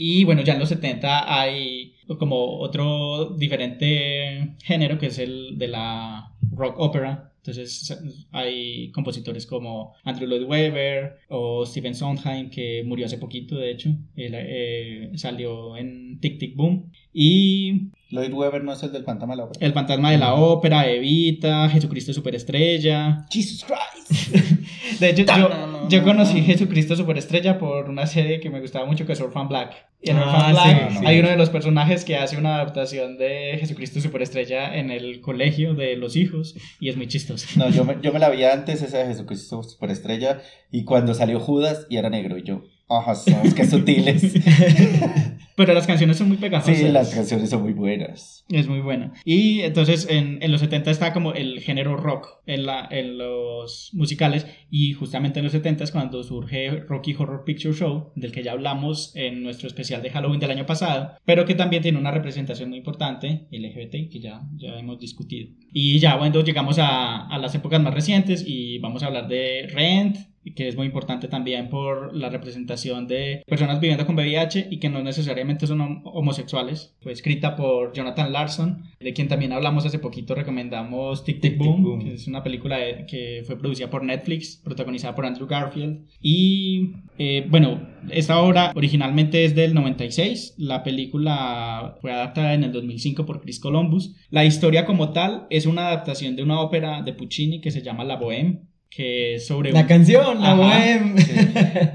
Y bueno, ya en los 70 hay como otro diferente género que es el de la rock opera. Entonces hay compositores como Andrew Lloyd Webber o Stephen Sondheim que murió hace poquito, de hecho. Él eh, salió en Tic Tic Boom. Y Lloyd Webber no es el del fantasma de la ópera. El fantasma de la ópera, Evita, Jesucristo Superestrella. Jesus Christ. (laughs) De hecho, yo, yo conocí Jesucristo Superestrella por una serie que me gustaba mucho que es Orphan Black. Y en Ah, Orphan Black sí, sí. hay uno de los personajes que hace una adaptación de Jesucristo Superestrella en el colegio de los hijos y es muy chistoso. No, yo me, yo me la (laughs) vi antes, esa de Jesucristo Superestrella, y cuando salió Judas y era negro, y yo, ajá, son, qué sutiles. (laughs) Pero las canciones son muy pegajosas. Sí, las canciones son muy buenas. Es muy buena. Y entonces en, en los 70 está como el género rock en, la, en los musicales y justamente en los 70 es cuando surge Rocky Horror Picture Show, del que ya hablamos en nuestro especial de Halloween del año pasado, pero que también tiene una representación muy importante, LGBT, que ya, ya hemos discutido. Y ya, bueno, llegamos a, a las épocas más recientes y vamos a hablar de Rent, que es muy importante también por la representación de personas viviendo con VIH y que no necesariamente son hom- homosexuales. Fue escrita por Jonathan Larson, de quien también hablamos hace poquito, recomendamos Tic Tic Boom, Boom. que es una película de- que fue producida por Netflix, protagonizada por Andrew Garfield. Y eh, bueno, esta obra originalmente es del 96, la película fue adaptada en el 2005 por Chris Columbus. La historia como tal es una adaptación de una ópera de Puccini que se llama La Bohème que es sobre La un- canción, la bohem.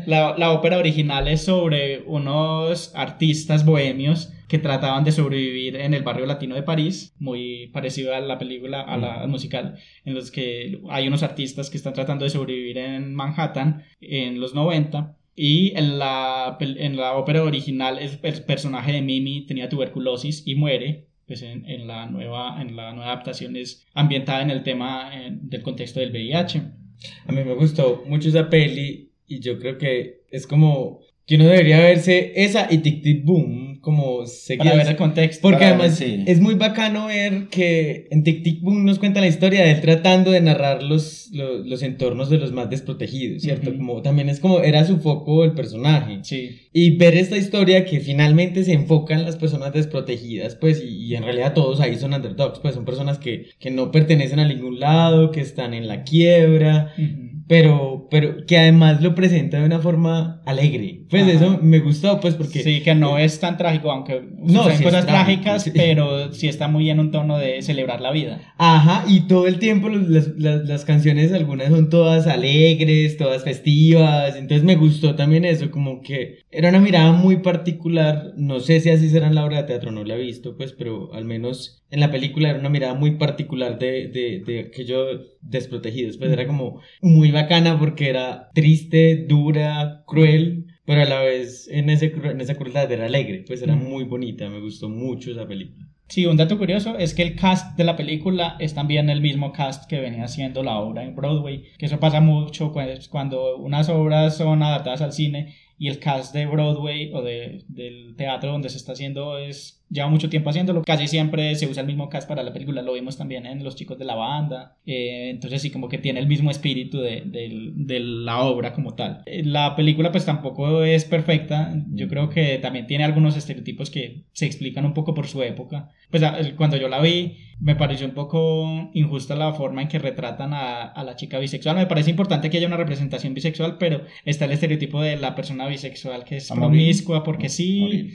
la, la ópera original es sobre unos artistas bohemios que trataban de sobrevivir en el barrio latino de París, muy parecido a la película, a la al musical, en los que hay unos artistas que están tratando de sobrevivir en Manhattan en los 90. Y en la, en la ópera original el, el personaje de Mimi tenía tuberculosis y muere. Pues en, en la nueva, en la nueva adaptación es ambientada en el tema eh, del contexto del VIH. A mí me gustó mucho esa peli y yo creo que es como que uno debería verse esa y Tic Tic Boom como Para seguidas. ver el contexto. Porque Para además ver, sí. es muy bacano ver que en Tic Tic Boom nos cuenta la historia de él tratando de narrar los, los, los entornos de los más desprotegidos, ¿cierto? Ujú. Como también es como era su foco el personaje. Sí. Y ver esta historia que finalmente se enfoca en las personas desprotegidas, pues, y, y en realidad todos ahí son underdogs, pues son personas que, que no pertenecen a ningún lado, que están en la quiebra, pero, pero que además lo presenta de una forma alegre. Pues Ajá. eso me gustó, pues, porque... Sí, que no es tan trágico, aunque No, suceden sí cosas trágico, trágicas, sí. pero sí está muy en un tono de celebrar la vida. Ajá, y todo el tiempo las, las, las canciones, algunas son todas alegres, todas festivas, entonces me gustó también eso, como que era una mirada muy particular, no sé si así será en la obra de teatro, no la he visto, pues, pero al menos en la película era una mirada muy particular de, de, de aquellos desprotegidos, pues era como muy bacana porque era triste, dura, cruel, pero a la vez en, ese, en esa crueldad era alegre, pues era Ujú. muy bonita, me gustó mucho esa película. Sí, un dato curioso es que el cast de la película es también el mismo cast que venía haciendo la obra en Broadway, que eso pasa mucho pues, cuando unas obras son adaptadas al cine y el cast de Broadway o de, del teatro donde se está haciendo es lleva mucho tiempo haciéndolo, casi siempre se usa el mismo cast para la película, lo vimos también en Los chicos de la banda, eh, entonces sí como que tiene el mismo espíritu de, del- de la obra como tal. Eh, La película pues tampoco es perfecta, yo creo que también tiene algunos estereotipos que se explican un poco por su época, pues cuando yo la vi me pareció un poco injusta la forma en que retratan a, a la chica bisexual. Me parece importante que haya una representación bisexual, pero está el estereotipo de la persona bisexual que es A morir. promiscua porque sí.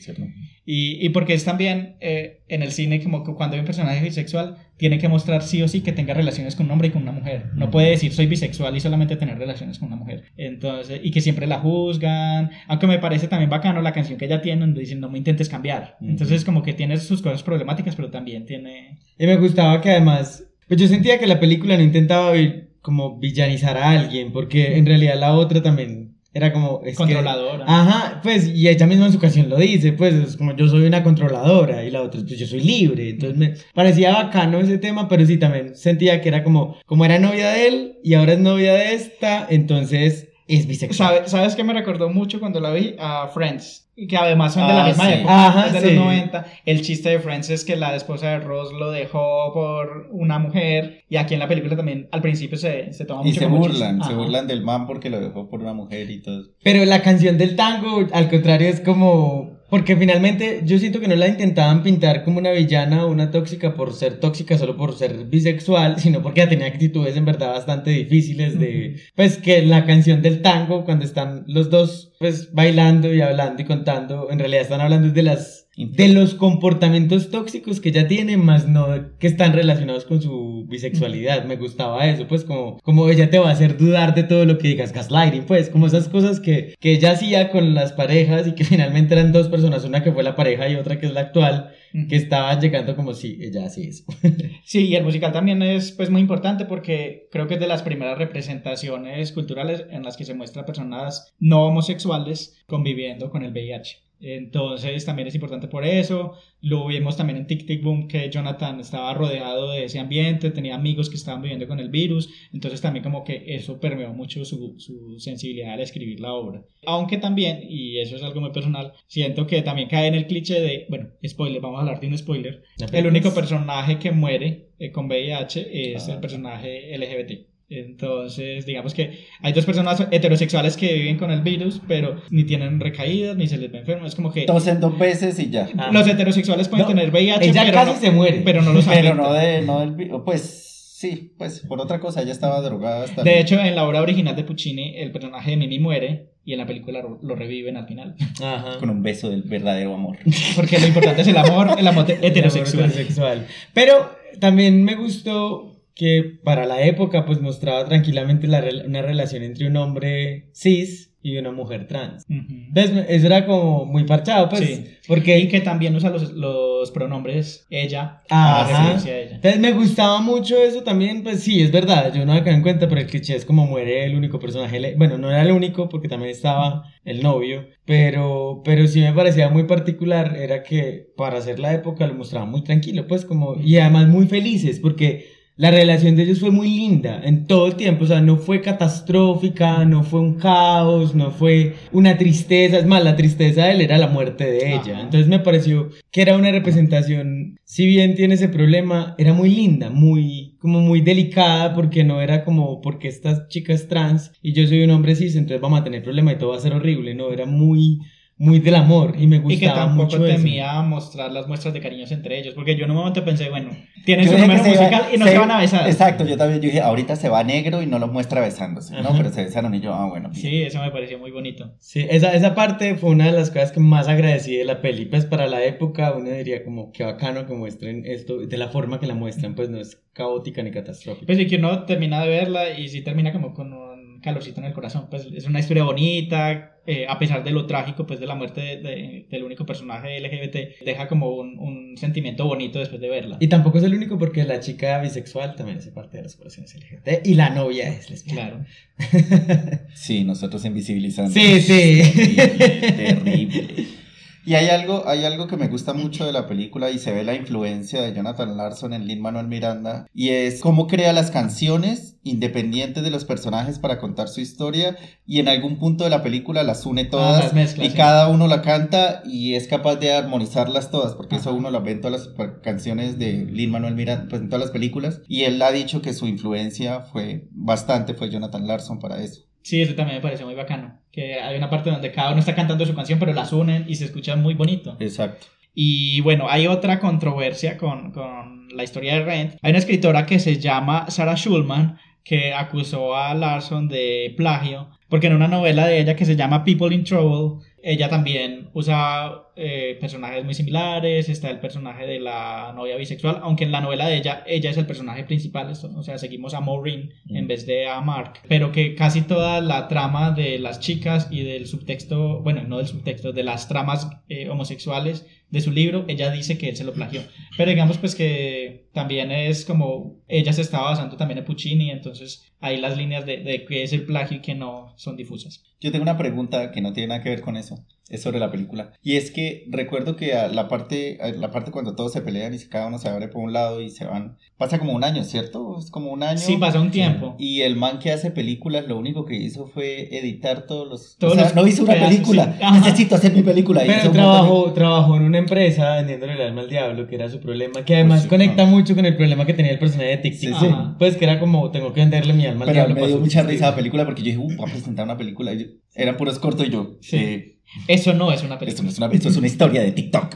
Y, y porque es también eh, en el cine como que cuando hay un personaje bisexual tiene que mostrar sí o sí que tenga relaciones con un hombre y con una mujer. No puede decir soy bisexual y solamente tener relaciones con una mujer. Entonces, y que siempre la juzgan. Aunque me parece también bacano la canción que ella tiene donde dicen no me intentes cambiar. Entonces como que tiene sus cosas problemáticas, pero también tiene... Y me gustaba que además, pues yo sentía que la película no intentaba como villanizar a alguien, porque en realidad la otra también era como... es que- Controladora. ajá, pues y ella misma en su canción lo dice, pues es como yo soy una controladora y la otra, pues yo soy libre. Entonces me parecía bacano ese tema, pero sí también sentía que era como, como era novia de él y ahora es novia de esta, entonces es bisexual. ¿Sabe- ¿Sabes qué me recordó mucho cuando la vi? A Friends. Y que además son de la Ah, misma sí. época, Ajá, es de sí. los 90. El chiste de Friends es que la esposa de Ross lo dejó por una mujer. Y aquí en la película también al principio se, se toma Y mucho se como burlan, se burlan del man porque lo dejó por una mujer y todo. Pero la canción del tango, al contrario, es como... Porque finalmente yo siento que no la intentaban pintar como una villana o una tóxica por ser tóxica solo por ser bisexual, sino porque tenía actitudes en verdad bastante difíciles de... Pues que la canción del tango, cuando están los dos pues bailando y hablando y contando, en realidad están hablando de las de los comportamientos tóxicos que ella tiene, más no que están relacionados con su bisexualidad. Me gustaba eso, pues como, como ella te va a hacer dudar de todo lo que digas, gaslighting, pues como esas cosas que, que ella hacía con las parejas y que (laughs) finalmente eran dos personas, una que fue la pareja y otra que es la actual, que estaban llegando como si ella así es. (laughs) Sí, y el musical también es pues muy importante porque creo que es de las primeras representaciones culturales en las que se muestra personas no homosexuales conviviendo con el VIH. Entonces también es importante por eso. Lo vimos también en Tic Tic Boom que Jonathan estaba rodeado de ese ambiente, tenía amigos que estaban viviendo con el virus. Entonces también como que eso permeó mucho su, su sensibilidad al escribir la obra. Aunque también, y eso es algo muy personal, siento que también cae en el cliché de, bueno, spoiler, vamos a hablar de un spoiler. El único personaje que muere eh, con VIH es el personaje LGBT. Entonces, digamos que hay dos personas heterosexuales que viven con el virus, pero ni tienen recaídas, ni se les ve enfermo. Es como que. Tosen dos veces y ya. Los heterosexuales pueden No, tener VIH, ella pero casi no, se muere. Pero no los (laughs) Pero no, de, no del vi- Pues sí, pues por otra cosa, ella estaba drogada hasta. De hecho, en la obra original de Puccini, el personaje de Mimi muere y en la película lo, reviven al final. Ajá. Con un beso del verdadero amor. (laughs) Porque lo importante es el amor, el amor heterosexual. heterosexual. Pero también me gustó que para la época pues mostraba tranquilamente la una relación entre un hombre cis y una mujer trans. Entonces, eso era como muy parchado, pues, Sí. porque... Y que también usa los, los pronombres ella, Ajá. a referencia a ella. Entonces me gustaba mucho eso también, pues sí, es verdad, yo no me quedé en cuenta, pero el cliché es como muere el único personaje, bueno, no era el único porque también estaba el novio, pero, pero sí me parecía muy particular, era que para hacer la época lo mostraba muy tranquilo, pues como, y además muy felices, porque la relación de ellos fue muy linda en todo el tiempo, o sea, no fue catastrófica, no fue un caos, no fue una tristeza, es más, la tristeza de él era la muerte de ella, Ajá. entonces me pareció que era una representación, si bien tiene ese problema, era muy linda, muy, como muy delicada, porque no era como, porque esta chica es trans y yo soy un hombre cis, entonces vamos a tener problema y todo va a ser horrible, no, era muy, muy del amor y me Y que gustaba tampoco mucho eso. temía mostrar las muestras de cariños entre ellos. Porque yo en un momento pensé, bueno, tienen Yo su número se iba- musical y no se, van a besar. Exacto, yo también yo dije, ahorita se va negro y no los muestra besándose, ¿no? Ajá. Pero se besaron y yo, ah, bueno. bien. Sí, eso me pareció muy bonito. Sí, esa, esa parte fue una de las cosas que más agradecí de la peli. Pues para la época uno diría como qué bacano que muestren esto de la forma que la muestran, pues no es caótica ni catastrófica. Pues y que uno termina de verla y sí termina como con un calorcito en el corazón. Pues es una historia bonita, eh, a pesar de lo trágico pues de la muerte de- de- del único personaje LGBT, deja como un, un sentimiento bonito después de verla. Y tampoco es el único porque la chica bisexual también hace parte de las poblaciones LGBT y la novia es lesbiana. Claro. (laughs) Sí, nosotros invisibilizando. Sí, sí. Terrible, terrible. (laughs) Y hay algo, hay algo que me gusta mucho de la película y se ve la influencia de Jonathan Larson en Lin Manuel Miranda y es cómo crea las canciones independientes de los personajes para contar su historia y en algún punto de la película las une todas las mezcla, y sí. cada uno la canta y es capaz de armonizarlas todas porque eso uno lo ve en todas las canciones de Lin Manuel Miranda, pues en todas las películas y él ha dicho que su influencia fue bastante, fue Jonathan Larson para eso. Sí, eso también me pareció muy bacano. Que hay una parte donde cada uno está cantando su canción, pero las unen y se escucha muy bonito. Exacto. Y bueno, hay otra controversia con, con la historia de Rent. Hay una escritora que se llama Sarah Schulman que acusó a Larson de plagio porque en una novela de ella que se llama People in Trouble, ella también usa eh, personajes muy similares, está el personaje de la novia bisexual, aunque en la novela de ella, ella es el personaje principal, esto, o sea, seguimos a Maureen en vez de a Mark, pero que casi toda la trama de las chicas y del subtexto, bueno, no del subtexto, de las tramas eh, homosexuales de su libro, ella dice que él se lo plagió. Pero digamos pues que también es como, ella se estaba basando también en Puccini, entonces ahí las líneas de, de qué es el plagio y qué no son difusas. Yo tengo una pregunta que no tiene nada que ver con eso. Es sobre la película. Y es que recuerdo que a la parte, a la parte cuando todos se pelean y cada uno se abre por un lado y se van. Pasa como un año, ¿cierto? Es como un año. Sí, pasa un tiempo. Y el man que hace películas lo único que hizo fue editar todos los. Todos o sea, los no hizo una pedazos, película. sí. Necesito hacer mi película. Pero trabajó, trabajó en una empresa vendiéndole el alma al diablo, que era su problema, que además Pues sí, conecta ah. mucho con el problema que tenía el personaje de Tic Tic Sí. Pues que era como, tengo que venderle mi alma al Pero diablo. me dio mucha risa la película porque yo dije, uh, voy a presentar una película. Eran puros cortos y yo. Sí. eh, Eso no es una esto, película. no es una, esto es una historia de TikTok.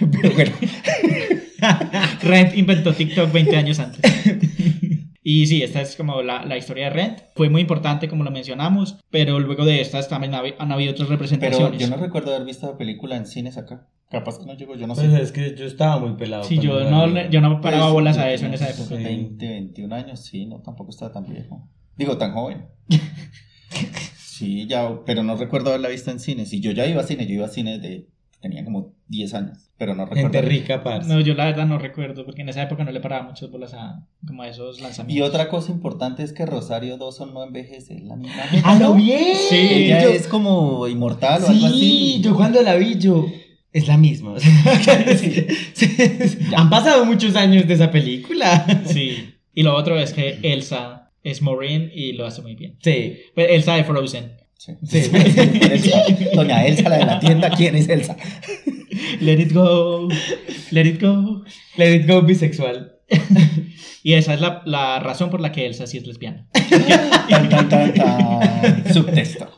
(laughs) Pero bueno. (laughs) Rent inventó TikTok 20 años antes. Y sí, esta es como la, la historia de Rent. Fue muy importante, como lo mencionamos, pero luego de estas también hab- han habido otras Pero representaciones. yo no recuerdo haber visto la película en cines acá. Capaz que no llegó, yo no sé. Pues es que yo estaba muy pelado. Sí, yo no, le- yo no paraba Pues, bolas a eso en esa época. 20, 21 años, sí, no, tampoco estaba tan viejo. Digo, tan joven. (laughs) Sí, ya, pero no recuerdo haberla visto en cine. Si yo ya iba a cine, yo iba a cine de. Tenía como 10 años, pero no recuerdo. Gente rica, parce. No, yo la verdad no recuerdo, porque en esa época no le paraba muchas bolas a, como a esos Y lanzamientos. otra cosa importante es que Rosario Dawson no envejece. es La misma ¡A lo bien! Sí, Ella yo, es como inmortal o algo sí, así. yo cuando la vi, yo... Es la misma. o sea, (laughs) sí, sí, Han pasado muchos años de esa película. Sí. Y lo otro es que Elsa es Maureen y lo hace muy bien. Sí. Pues Elsa de Frozen. Sí. Sí. (laughs) Elsa, Doña Elsa, la de la tienda, ¿quién es Elsa? Let it go. Let it go. Let it go bisexual. Y esa es la, la razón por la que Elsa sí es lesbiana. Tan, tan, tan, tan. Subtexto.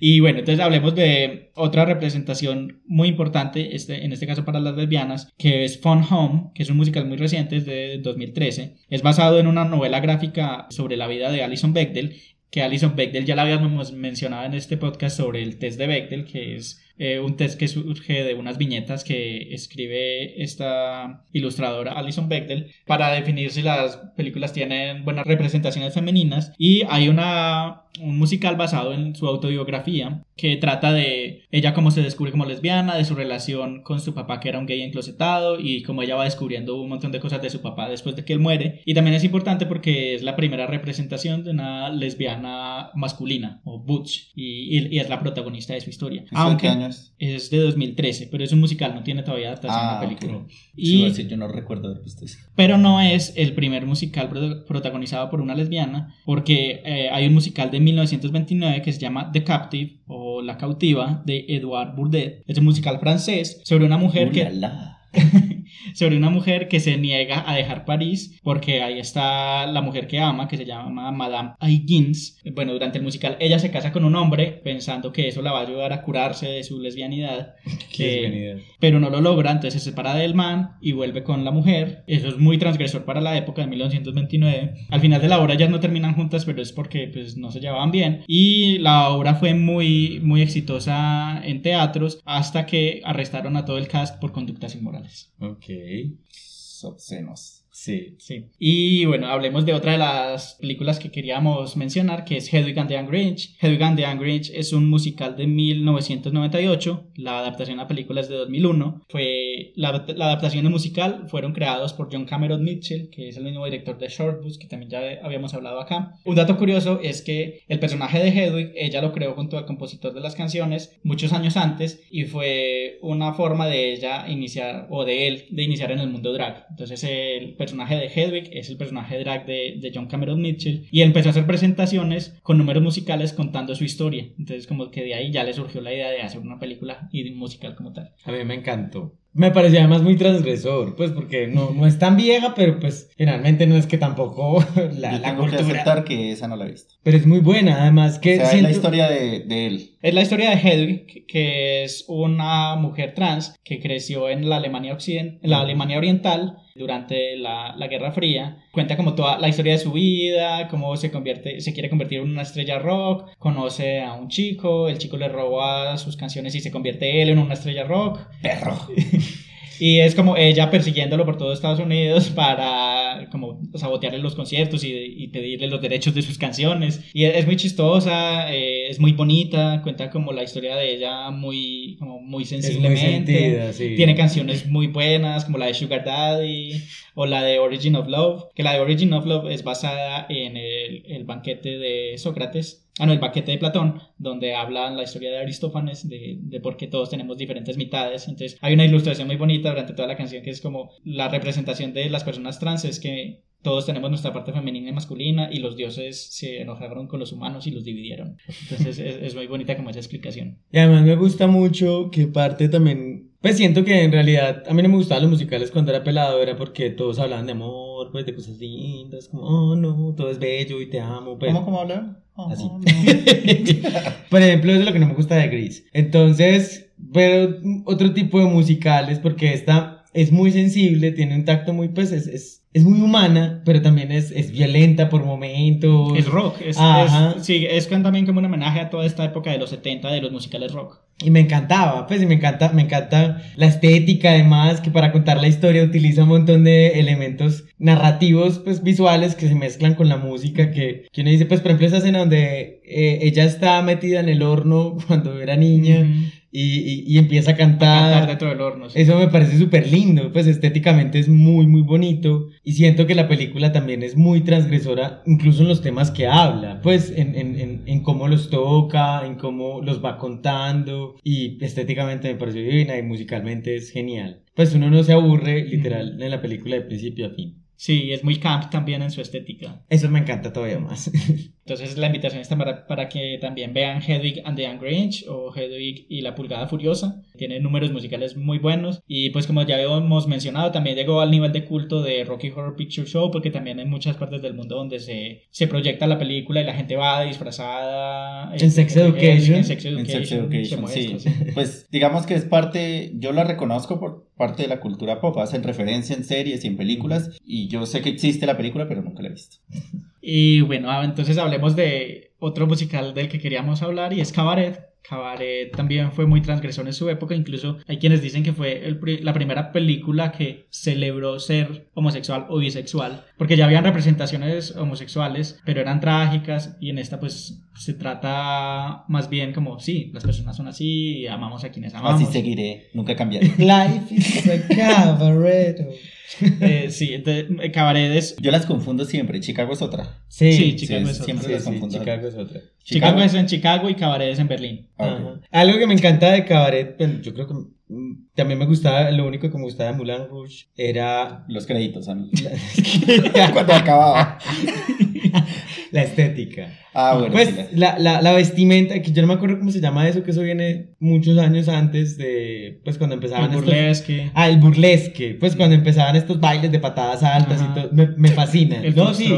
Y bueno, entonces hablemos de otra representación muy importante, este, en este caso para las lesbianas, que es Fun Home, que es un musical muy reciente, es de 2013. Es basado en una novela gráfica sobre la vida de Alison Bechdel, que Alison Bechdel ya la habíamos mencionado en este podcast sobre el test de Bechdel, que es eh, un test que surge de unas viñetas que escribe esta ilustradora Alison Bechdel para definir si las películas tienen buenas representaciones femeninas. Y hay una, un musical basado en su autobiografía que trata de ella cómo se descubre como lesbiana, de su relación con su papá que era un gay enclosetado y cómo ella va descubriendo un montón de cosas de su papá después de que él muere. Y también es importante porque es la primera representación de una lesbiana masculina o butch y, y- y es la protagonista de su historia. ¿Eso de Aunque es? de 2013, pero es un musical, no tiene todavía adaptación Ah, de película. ok. Y, Sí, a yo no recuerdo haber visto eso. pero no es el primer musical pro- protagonizado por una lesbiana, porque eh, hay un musical de 1929 que se llama The Captive o La Cautiva de Edouard Bourdet. Es un musical francés sobre una mujer que Ulala. (laughs) sobre una mujer que se niega a dejar París porque ahí está la mujer que ama, que se llama Madame Higgins. Bueno, durante el musical ella se casa con un hombre pensando que eso la va a ayudar a curarse de su lesbianidad. (laughs) Qué Eh, pero no lo logra, entonces se separa del man y vuelve con la mujer. Eso es muy transgresor para la época de 1929. Al final de la obra ellas no terminan juntas, pero es porque pues, no se llevaban bien. Y la obra fue muy, muy exitosa en teatros hasta que arrestaron a todo el cast por conductas inmorales. Ok. Ok. Só pra você, nossa. Sí. Sí. Y bueno, hablemos de otra de las películas que queríamos mencionar, que es Hedwig and the Angry Inch. Hedwig and the Angry Inch es un musical de 1998. La adaptación a la película es de 2001. Fue la, la adaptación del musical fueron creados por John Cameron Mitchell, que es el mismo director de Shortbus, que también ya habíamos hablado acá. Un dato curioso es que el personaje de Hedwig, ella lo creó junto al compositor de las canciones muchos años antes y fue una forma de ella iniciar, o de él, de iniciar en el mundo drag. Entonces el personaje de Hedwig es el personaje drag de, de John Cameron Mitchell y empezó a hacer presentaciones con números musicales contando su historia. Entonces como que de ahí ya le surgió la idea de hacer una película y de un musical como tal. A mí me encantó. Me pareció además muy transgresor, pues porque no, no es tan vieja, pero pues finalmente no es que tampoco (laughs) la, Yo la tengo que cultura. aceptar que esa no la he visto. Pero es muy buena, además que o sea, es siento- la historia de, de él. Es la historia de Hedwig, que- que es una mujer trans que creció en la Alemania, Occident en la Alemania Oriental durante la, la Guerra Fría. Cuenta como toda la historia de su vida, cómo se convierte, se quiere convertir en una estrella rock, conoce a un chico, el chico le roba sus canciones y se convierte él en una estrella rock. Perro. (laughs) Y es como ella persiguiéndolo por todo Estados Unidos (laughs) para como sabotearle los conciertos y, y pedirle los derechos de sus canciones. Y es muy chistosa, eh, es muy bonita, cuenta como la historia de ella muy, como muy sensiblemente. sentida, sí. Tiene canciones muy buenas como la de Sugar Daddy o la de Origin of Love, que la de Origin of Love es basada en el, el banquete de Sócrates. Ah, no, el banquete de Platón, donde hablan la historia de Aristófanes, de, de por qué todos tenemos diferentes mitades. Entonces, hay una ilustración muy bonita durante toda la canción que es como la representación de las personas trans, es que todos tenemos nuestra parte femenina y masculina y los dioses se enojaron con los humanos y los dividieron. Entonces, es, es muy bonita como esa explicación. Y además me gusta mucho que parte también, pues siento que en realidad a mí no me gustaban los musicales cuando era pelado, era porque todos hablaban de amor, pues de cosas lindas, como, oh no, todo es bello y te amo. Pero... ¿Cómo, cómo hablan? Oh, Así. no. (laughs) Por ejemplo, eso es lo que no me gusta de Gris. Entonces, pero otro tipo de musicales, porque esta es muy sensible, tiene un tacto muy, pues, es, es, es muy humana, pero también es, es violenta por momentos. Es rock, es, es- sí, es también como un homenaje a toda esta época de los 70 de los musicales rock. Y me encantaba, pues, y me encanta, me encanta la estética, además, que para contar la historia utiliza un montón de elementos narrativos, pues, visuales que se mezclan con la música, que, que uno dice, pues, por ejemplo, esa escena donde eh, ella está metida en el horno (laughs) cuando era niña y, y- y empieza a cantar. Cantar dentro del horno. sí. Eso me parece súper lindo, pues estéticamente es muy, muy bonito y siento que la película también es muy transgresora, incluso en los temas que habla, pues en, en, en, en cómo los toca, en cómo los va contando y estéticamente me pareció divina y musicalmente es genial. Pues uno no se aburre literal en la película de principio a fin. Sí, es muy camp también en su estética. Eso me encanta todavía más. (laughs) Entonces la invitación está para, para que también vean Hedwig and the Angry Inch o Hedwig y la Pulgada Furiosa. Tiene números musicales muy buenos y pues como ya hemos mencionado también llegó al nivel de culto de Rocky Horror Picture Show porque también hay muchas partes del mundo donde se, se proyecta la película y la gente va disfrazada. En Sex Education. En Sex En Education. Sex Education, se sí. muestra, sí. Pues digamos que es parte, yo la reconozco por parte de la cultura pop, hacen referencia en series y en películas y yo sé que existe la película pero nunca la he visto. Y bueno, ah, entonces hablemos de otro musical del que queríamos hablar y es Cabaret. Cabaret también fue muy transgresor en su época, incluso hay quienes dicen que fue el la primera película que celebró ser homosexual o bisexual, porque ya habían representaciones homosexuales, pero eran trágicas y en esta pues se trata más bien como, sí, las personas son así y amamos a quienes amamos. Así seguiré, nunca (laughs) cambiaré. Life is a cabaret. (laughs) Eh, sí, entonces, eh, Cabaret es... Yo las confundo siempre, Chicago es otra. Sí, Sí, Chicago es otra. siempre Sí, las sí, confundo. Chicago es otra. Chicago es en Chicago y Cabaret es en Berlín. Ah. Algo que me encanta de Cabaret, bueno, yo creo que también me gustaba, lo único que me gustaba de Moulin Rouge era Los créditos a mí. (laughs) Cuando acababa. (laughs) la estética. Ah, bueno. Pues sí, la- la, la, la vestimenta, que yo no me acuerdo cómo se llama eso, que eso viene muchos años antes de, pues cuando empezaban El estos... burlesque. Ah, el burlesque, pues cuando empezaban estos bailes de patadas altas Ajá. y todo, me, me fascina. El no, sí,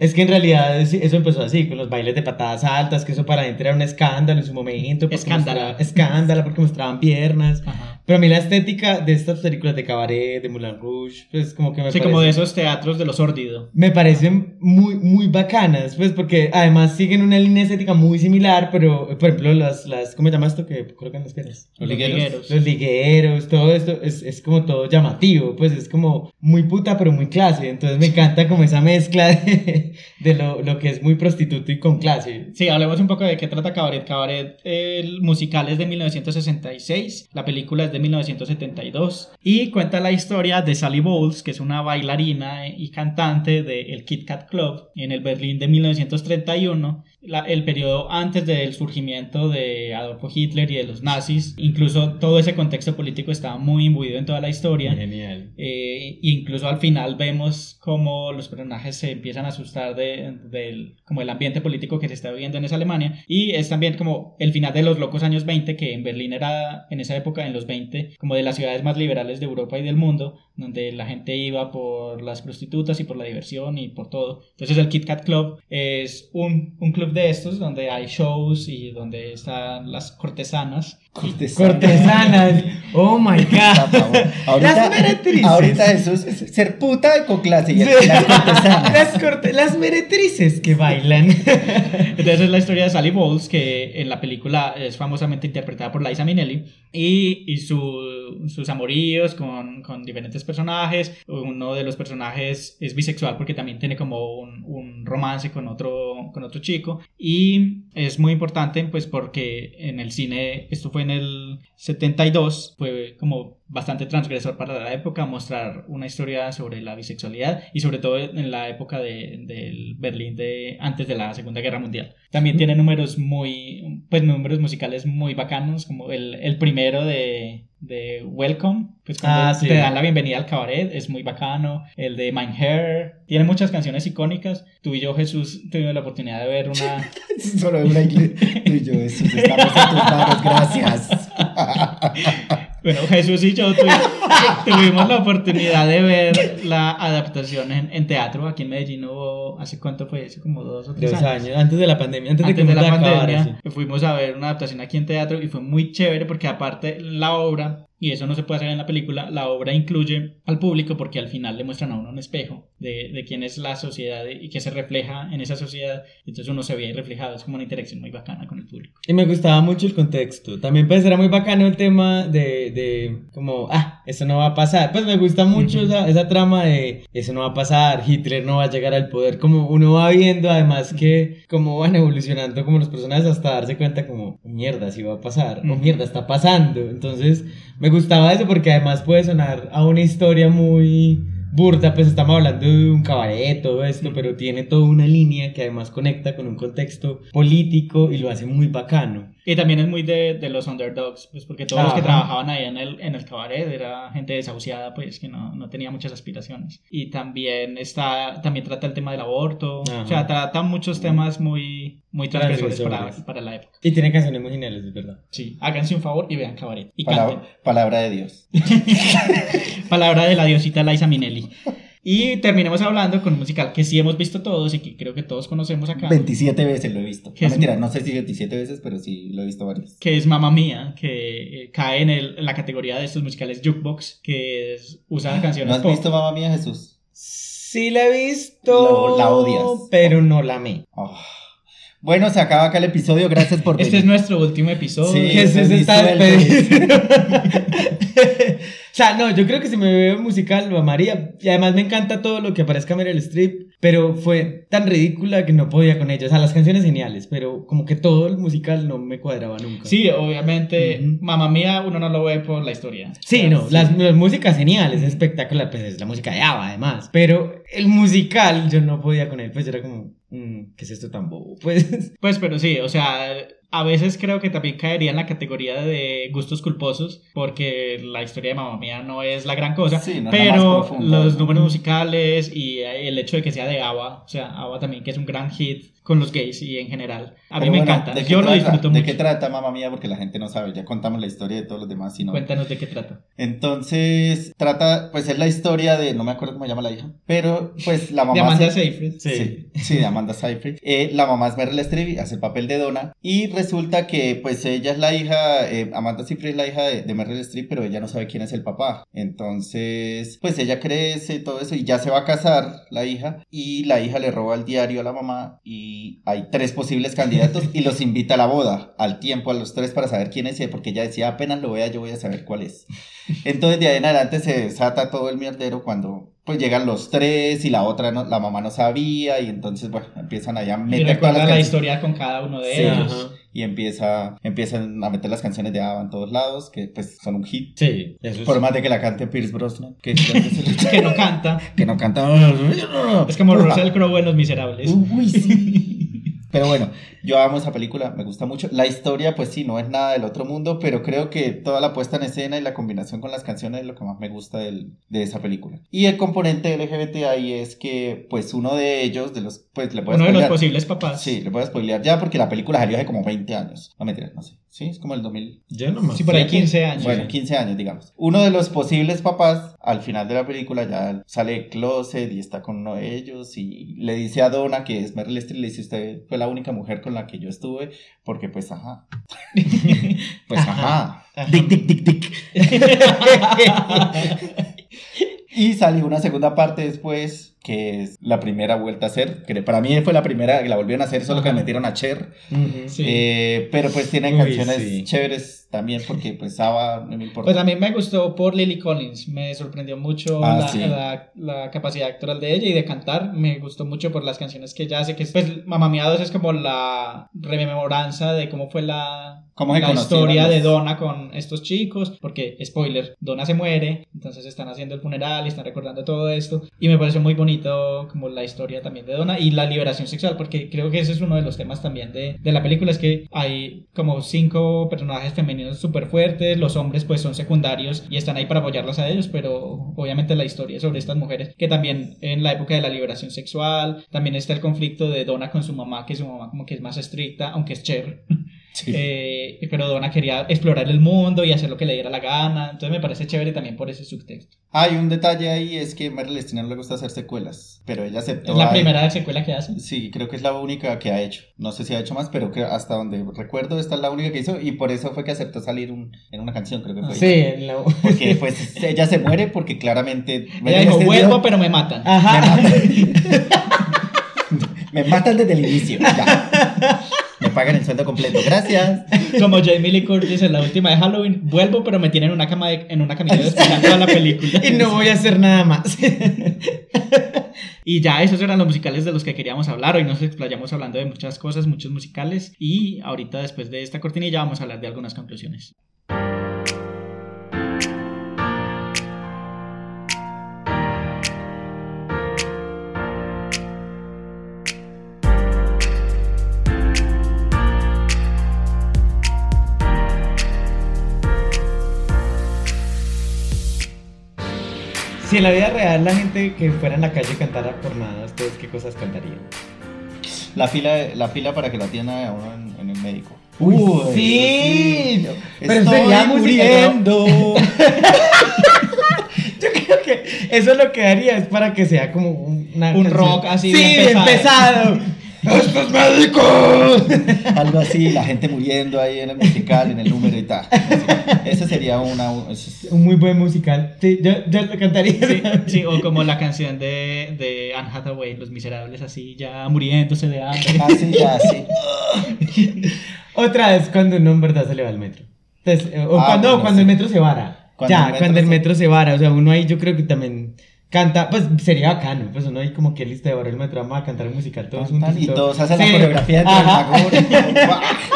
es que en realidad es- eso empezó así, con los bailes de patadas altas, que eso para gente era un escándalo en su momento. Escándalo. mostraba- Escándalo porque mostraban piernas. Ajá. Pero a mí la estética de estas películas de cabaret, de Moulin Rouge, pues como que me Sí, parece... como de esos teatros de lo sórdido. Me parecen muy, muy bacanas, pues porque además siguen una línea estética muy similar, pero por ejemplo las, las ¿cómo se llama esto que colocan las piernas? Los ligueros. Los ligueros, todo esto es, es como todo llamativo, pues es como muy puta pero muy clase, entonces me encanta como esa mezcla de, de lo, lo que es muy prostituto y con clase. Sí, hablemos un poco de qué trata Cabaret. Cabaret, el musical es de 1966, la película es de 1972 y cuenta la historia de Sally Bowles, que es una bailarina y cantante del Kit Kat Club en el Berlín de 1931, la- el periodo antes del surgimiento de Adolfo Hitler y de los nazis. Incluso todo ese contexto político estaba muy imbuido en toda la historia. Genial. Eh, incluso al final vemos cómo los personajes se empiezan a asustar de, del como el ambiente político que se está viviendo en esa Alemania y es también como el final de los locos años 20 que en Berlín era en esa época en los 20 como de las ciudades más liberales de Europa y del mundo donde la gente iba por las prostitutas y por la diversión y por todo. Entonces el Kit Kat Club es un, un club de estos donde hay shows y donde están las cortesanas Cortesana. Cortesanas, oh my god. Ahorita, Las meretrices. ahorita Jesús es ser puta con clase y Sí. las cortesanas. Las, corte- las meretrices que bailan. Entonces es la historia de Sally Bowles, que en la película es famosamente interpretada por Liza Minnelli, y, y su- sus amoríos con, con diferentes personajes. Uno de los personajes es bisexual porque también tiene como un, un romance con otro, con otro chico. Y es muy importante pues porque en el cine, esto fue en el 72, fue como bastante transgresor para la época mostrar una historia sobre la bisexualidad y sobre todo en la época de, del Berlín de antes de la Segunda Guerra Mundial. También tiene números muy, pues números musicales muy bacanos, como el, el primero de, de Welcome, pues cuando Ah, sí. te dan la bienvenida al cabaret, es muy bacano. El de Mein Hair, tiene muchas canciones icónicas. Tú y yo, Jesús, tuvimos la oportunidad de ver una... (laughs) Solo una iglesia. Y yo, Jesús, estamos en tus manos, gracias. (laughs) Bueno, Jesús y yo tuvi- tuvimos la oportunidad de ver la adaptación en, en teatro. Aquí en Medellín hubo, ¿hace cuánto fue? Hace como dos o tres Dos años. años, antes de la pandemia, antes, Antes de que de la pandemia fuimos a ver una adaptación aquí en teatro y fue muy chévere porque aparte la obra y eso no se puede hacer en la película, la obra incluye al público porque al final le muestran a uno un espejo de, de quién es la sociedad y que se refleja en esa sociedad, entonces uno se ve ahí reflejado, es como una interacción muy bacana con el público. Y me gustaba mucho el contexto. También pues era muy bacano el tema de, de como, ah, eso no va a pasar. Pues me gusta mucho esa, esa trama de eso no va a pasar, Hitler no va a llegar al poder. Como uno va viendo además que como van evolucionando como los personajes hasta darse cuenta como, mierda, si va a pasar, o mierda, está pasando. Entonces me gustaba eso porque además puede sonar a una historia muy burda, pues estamos hablando de un cabaret, todo esto, pero tiene toda una línea que además conecta con un contexto político y lo hace muy bacano. Y también es muy de, de los underdogs, pues porque todos los que Ajá. trabajaban ahí en el, en el cabaret era gente desahuciada, pues que no, no tenía muchas aspiraciones. Y también está, también trata el tema del aborto, Ajá. o sea, trata muchos temas muy, muy transgresores para, para la época. Y tiene canciones muy geniales, es verdad. Sí, háganse un favor y vean cabaret. Y Palabra, canten. palabra de Dios. (laughs) Palabra de la diosita Liza Minnelli. Y terminemos hablando con un musical que sí hemos visto todos y que creo que todos conocemos acá. 27 veces lo he visto. ¿Qué No, es? mentira, no sé si 27 veces, pero sí lo he visto varias. que es Mamma Mía, que eh, cae en, el- en la categoría de estos musicales jukebox, que es, usa canciones ¿No has pop. visto Mamá Mía Jesús? Sí la he visto, Lo- la odias. pero no la amé. Oh. Bueno, se acaba acá el episodio. Gracias por Este es nuestro último episodio. Sí, Jesús está despedido. (laughs) o sea, no, yo creo que si me veo musical lo amaría. Y además me encanta todo lo que aparezca Meryl Streep, pero fue tan ridícula que no podía con ella. O sea, las canciones geniales, pero como que todo el musical no me cuadraba nunca. Sí, obviamente, Ujú. Mamma Mía uno no lo ve por la historia. Sí, no, las, las músicas geniales, es espectacular, pues es la música de ABBA además. Pero el musical yo no podía con él, pues era como, mm, ¿qué es esto tan bobo? (laughs) Pues Pues, pero sí, o sea, a veces creo que también caería en la categoría de gustos culposos, porque la historia de Mamma Mía no es la gran cosa, Sí, no pero profunda, los ¿no? números musicales y el hecho de que sea de ABBA, o sea, ABBA también que es un gran hit con los gays y en general, a mí Pero me bueno, encanta, ¿de yo lo trata? disfruto ¿De mucho. qué trata Mamá Mía? Porque la gente no sabe. Ya contamos la historia de todos los demás. Sino... Cuéntanos de qué trata. Entonces, trata, pues es la historia de, no me acuerdo cómo se llama la hija, pero pues la mamá... De Amanda se- Seyfried. Sí, sí, de Amanda Seyfried. Eh, la mamá es Meryl Streep, hace el papel de Donna. Y resulta que, pues, ella es la hija, eh, Amanda Seyfried es la hija de, de Meryl Streep, pero ella no sabe quién es el papá. Entonces, pues, ella crece y todo eso, y ya se va a casar, la hija. Y la hija le roba el diario a la mamá. Y hay tres posibles candidatos, y los invita a la boda, al tiempo, a los tres, para saber quién es, porque ella decía, apenas lo vea, yo voy a saber cuál es. Entonces de ahí en adelante se desata todo el mierdero cuando pues llegan los tres y la otra no, la mamá no sabía y entonces bueno empiezan allá a Y meter todas recuerda las la historia con cada uno de Sí, ellos. ajá. Y empieza empiezan a meter las canciones de Ava en todos lados que pues son un hit sí, eso por más de que la cante Pierce Brosnan que, (laughs) Que no canta. que no canta Es como Russell Crowe en Los Miserables. Uy, sí. (laughs) Pero bueno, yo amo esa película, me gusta mucho. La historia, pues sí, no es nada del otro mundo, pero creo que toda la puesta en escena y la combinación con las canciones es lo que más me gusta del- de esa película. Y el componente LGBT ahí es que, pues uno de ellos, de los, pues le puedo Uno de los spoilear. posibles papás. Sí, le puedo spoilear ya porque la película salió hace como 20 años. No mentira, no sé. Sí, es como el 2000. Yo no me Sí, por ahí 15 años. Bueno, 15 años, digamos. Uno de los posibles papás, al final de la película, ya sale de closet y está con uno de ellos y le dice a Donna, que es Meryl Streep, le dice, usted fue la única mujer con la que yo estuve, porque pues ajá. (laughs) pues ajá. Dic, dic, dic, dic. Y salió una segunda parte después, que es la primera vuelta a hacer, que para mí fue la primera que la volvieron a hacer, solo que Ajá. metieron a Cher. Ujú. Sí. Eh, pero pues tiene Uy, canciones sí. chéveres también, porque pues Ava no me importa. Pues a mí me gustó por Lily Collins, me sorprendió mucho Ah, la, sí. la- la capacidad actoral de ella y de cantar, me gustó mucho por las canciones que ella hace, que es, pues Mía 2 es como la rememoranza de cómo fue la, ¿Cómo la historia los- de Donna con estos chicos, porque, spoiler, Donna se muere, entonces están haciendo el funeral y están recordando todo esto, y me pareció muy bonito como la historia también de Donna y la liberación sexual, porque creo que ese es uno de los temas también de, de la película, es que hay como cinco personajes femeninos súper fuertes, los hombres pues son secundarios y están ahí para apoyarlas a ellos, pero obviamente la historia sobre estas mujeres, que también en la época de la liberación sexual, también está el conflicto de Donna con su mamá, que su mamá como que es más estricta, aunque es Cher. (laughs) Eh, pero Donna quería explorar el mundo y hacer lo que le diera la gana. Entonces me parece chévere también por ese subtexto. Hay un detalle ahí, es que Meryl Streep no le gusta hacer secuelas, pero ella aceptó. Es la ahí- primera secuela que hace. Sí, creo que es la única que ha hecho. No sé si ha hecho más, pero creo hasta donde recuerdo esta es la única que hizo y por eso fue que aceptó salir un- en una canción, creo que fue. Sí, en la- Porque (laughs) pues ella se muere porque claramente... Ella dijo, vuelvo, pero me matan. Ajá. (laughs) Me matan desde el inicio. ya. (laughs) Me pagan el sueldo completo. Gracias. Como Jamie Lee Curtis en la última de Halloween, vuelvo, pero me tienen en una, cama de- en una camilla de toda la película. y no voy a hacer nada más. (laughs) Y ya esos eran los musicales de los que queríamos hablar. Hoy nos explayamos hablando de muchas cosas, muchos musicales. Y ahorita después de esta cortinilla vamos a hablar de algunas conclusiones. Si en la vida real la gente que fuera en la calle cantara por nada, ¿ustedes qué cosas cantarían? La fila, la fila para que la atienda a uno en, en el médico. Uy, sí. Pero Estoy sería muriendo. (laughs) Yo creo que eso lo que haría es para que sea como un, una Un canción- rock así Sí, bien bien pesado. ¡Estos médicos! (laughs) Algo así, la gente muriendo ahí en el musical, en el número y tal. Ese sería una. es- Un muy buen musical. Sí, yo, yo lo cantaría. Sí, sí, o como la canción de, de Anne Hathaway, Los Miserables, así ya muriéndose de hambre. Así, ya, sí. (laughs) Otra vez cuando uno en verdad se le va al metro. Entonces, eh, o Ah, cuando, bueno, cuando sí. el metro se vara. Cuando ya, el cuando el se- metro se vara. O sea, uno ahí yo creo que también canta. Pues sería bacano. Pues uno ahí como que lista de vara el metro. Vamos a cantar el musical todos juntos. Y todos hacen la coreografía. ¡Guau! (laughs)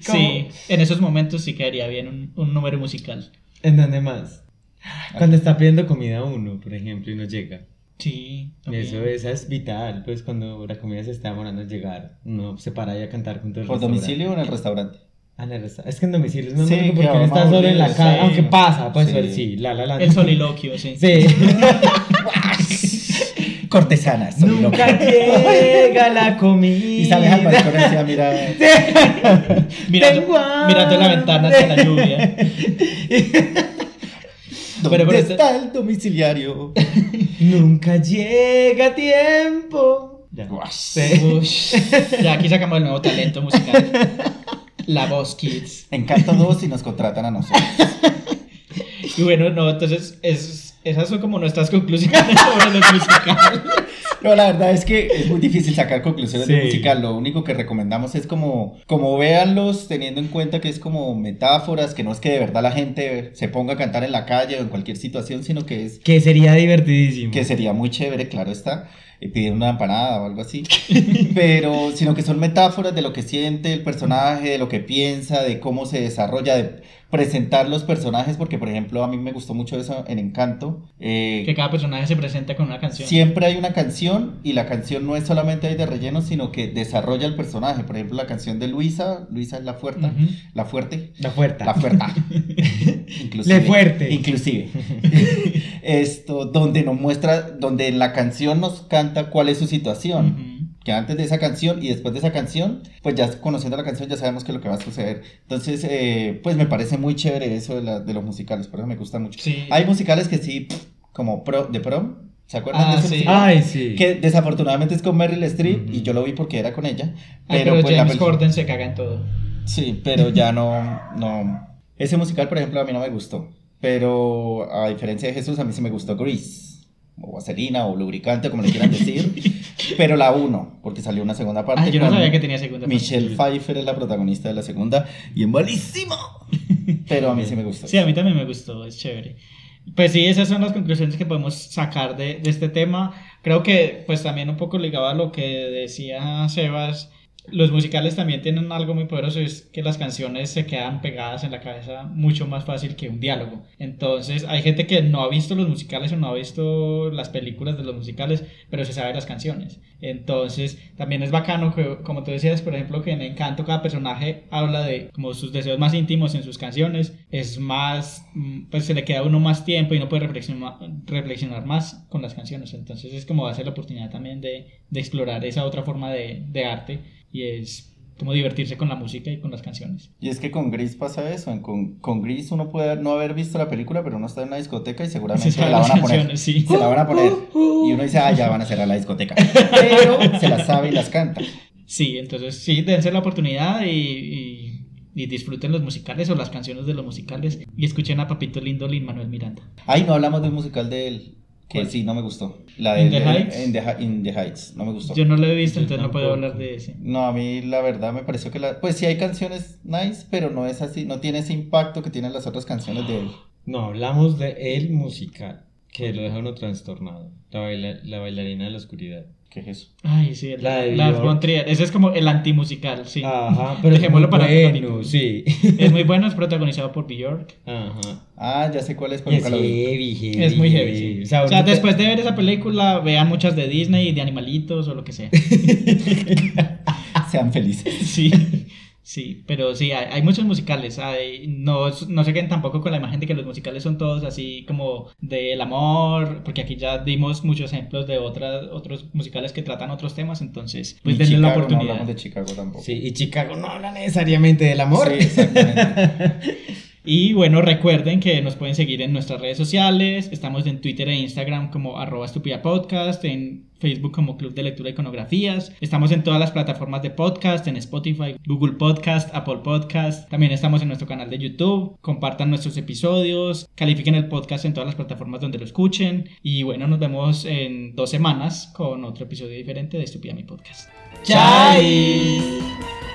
Sí, en esos momentos sí quedaría bien un, un número musical. ¿En dónde más? Cuando está pidiendo comida uno, por ejemplo, y no llega. Sí. Eso, esa es vital, pues cuando la comida se está demorando en llegar, uno se para ahí a cantar junto al ¿Por restaurante. domicilio o en el restaurante? Ah, resta- Es que en domicilio es más Sí, porque claro, uno está solo en la casa, sí. aunque pasa, pues Sí. sí, la, la, la. El soliloquio, sí. Sí. (laughs) Cortesanas. Nunca llega la comida. Y sales al balcón así a mirar. (laughs) Mirando, Tengo hambre. mirando la ventana hacia la lluvia. ¿Dónde (laughs) Pero- pero este- está el domiciliario? Nunca llega tiempo. Ya. Sí. Ush, ya aquí sacamos el nuevo talento musical. La Voz Kids. Encanto 2 y nos contratan a nosotros. (laughs) Y bueno, no, entonces es, esas son como nuestras conclusiones sobre los musicales. No, la verdad es que es muy difícil sacar conclusiones de Sí. musical. Lo único que recomendamos es como, como véanlos teniendo en cuenta que es como metáforas, que no es que de verdad la gente se ponga a cantar en la calle o en cualquier situación, sino que es Que sería divertidísimo. que sería muy chévere, claro está, eh, pedir una empanada o algo así, (laughs) pero sino que son metáforas de lo que siente el personaje, de lo que piensa, de cómo se desarrolla, de presentar los personajes, porque por ejemplo a mí me gustó mucho eso en Encanto. eh, Que cada personaje se presenta con una canción. Siempre hay una canción y la canción no es solamente ahí de relleno, sino que desarrolla el personaje. Por ejemplo, la canción de Luisa, Luisa es la fuerte, la fuerte, La fuerza. la fuerta. (laughs) Inclusive. Le fuerte. Inclusive. (laughs) Esto, donde nos muestra, donde en la canción nos canta cuál es su situación. Ujú. Que antes de esa canción y después de esa canción, pues ya conociendo la canción ya sabemos qué es lo que va a suceder. Entonces, eh, pues me parece muy chévere eso de, la- de los musicales, por eso me gusta mucho. Sí. Hay musicales que sí, pff, como pro, de prom, ¿se acuerdan Ah, de ese sí. musical? Ay, sí. Que desafortunadamente es con Meryl Streep y yo lo vi porque era con ella. Ay, Pero, pero pues James Corden se caga en todo. Sí, pero ya no, no. Ese musical, por ejemplo, a mí no me gustó. Pero a diferencia de Jesús, a mí sí me gustó Grease. O vaselina o lubricante, como le quieran decir. (laughs) pero la uno, porque salió una segunda parte. Ay, yo no sabía que tenía segunda parte. Michelle Pfeiffer es la protagonista de la segunda. Y en malísimo. (laughs) Pero a mí sí me gustó. Sí, a mí también me gustó, es chévere. Pues sí, esas son las conclusiones que podemos sacar de, de este tema. Creo que pues también un poco ligado a lo que decía Sebas, los musicales también tienen algo muy poderoso, es que las canciones se quedan pegadas en la cabeza mucho más fácil que un diálogo. Entonces hay gente que no ha visto los musicales o no ha visto las películas de los musicales, pero se sabe las canciones. Entonces también es bacano que, como tú decías, por ejemplo, que en Encanto cada personaje habla de como sus deseos más íntimos en sus canciones. Es más, mm, pues se le queda uno más tiempo y no puede reflexionar, reflexionar más con las canciones. Entonces es como hacer la oportunidad también de, de explorar esa otra forma de, de arte y es como divertirse con la música y con las canciones. Y es que con Gris pasa eso. Con, con Gris uno puede no haber visto la película, pero uno está en una discoteca y seguramente Se la van a poner. canciones, sí. Se la van a poner. Y uno dice, ah, ya van a cerrar la discoteca. (laughs) Pero se las sabe y las canta. Sí, entonces sí, dense la oportunidad y, y- y disfruten los musicales o las canciones de los musicales y escuchen a Papito Lindo Lin Manuel Miranda. Ay, no hablamos de un musical de él. Que ¿Cuál? sí, no me gustó. La de ¿In the de- Heights? In the, Hi- In the Heights. No me gustó. Yo no lo he visto, entonces no puedo hablar de ese. No, a mí la verdad me pareció que la... Pues sí hay canciones nice, pero no es así, no tiene ese impacto que tienen las otras canciones de él. No, hablamos de el musical, que lo deja uno trastornado. La, baila- la bailarina de la oscuridad. ¿Qué es eso? Ay, sí, el- La de Lars Björk. von Trier. Ese es como el antimusical, sí. Ajá, (laughs) pero Dejémoslo es muy para bueno, sí. Es muy bueno, es protagonizado por Björk. Ajá. Ah, ya sé cuál es, pero nunca lo heavy, heavy, Es muy heavy, sí. O O sea, después de ver esa película, vean muchas de Disney y de animalitos o lo que sea. (laughs) Sean felices. (laughs) Sí, sí, pero sí, hay, hay muchos musicales. Hay, no, no se queden tampoco con la imagen de que los musicales son todos así como del amor, porque aquí ya dimos muchos ejemplos de otras, otros musicales que tratan otros temas, entonces, pues Y denle la Chicago, No oportunidad. hablamos de Chicago tampoco. Sí, y Chicago no habla necesariamente del amor. Sí, exactamente. (laughs) Y bueno, recuerden que nos pueden seguir en nuestras redes sociales. Estamos en Twitter e Instagram como arroba estúpida podcast, en Facebook como Club de Lectura e Iconografías. Estamos en todas las plataformas de podcast, en Spotify, Google Podcast, Apple Podcast. También estamos en nuestro canal de YouTube. Compartan nuestros episodios, califiquen el podcast en todas las plataformas donde lo escuchen. Y bueno, nos vemos en dos semanas con otro episodio diferente de Estúpida Mi Podcast. ¡Chais!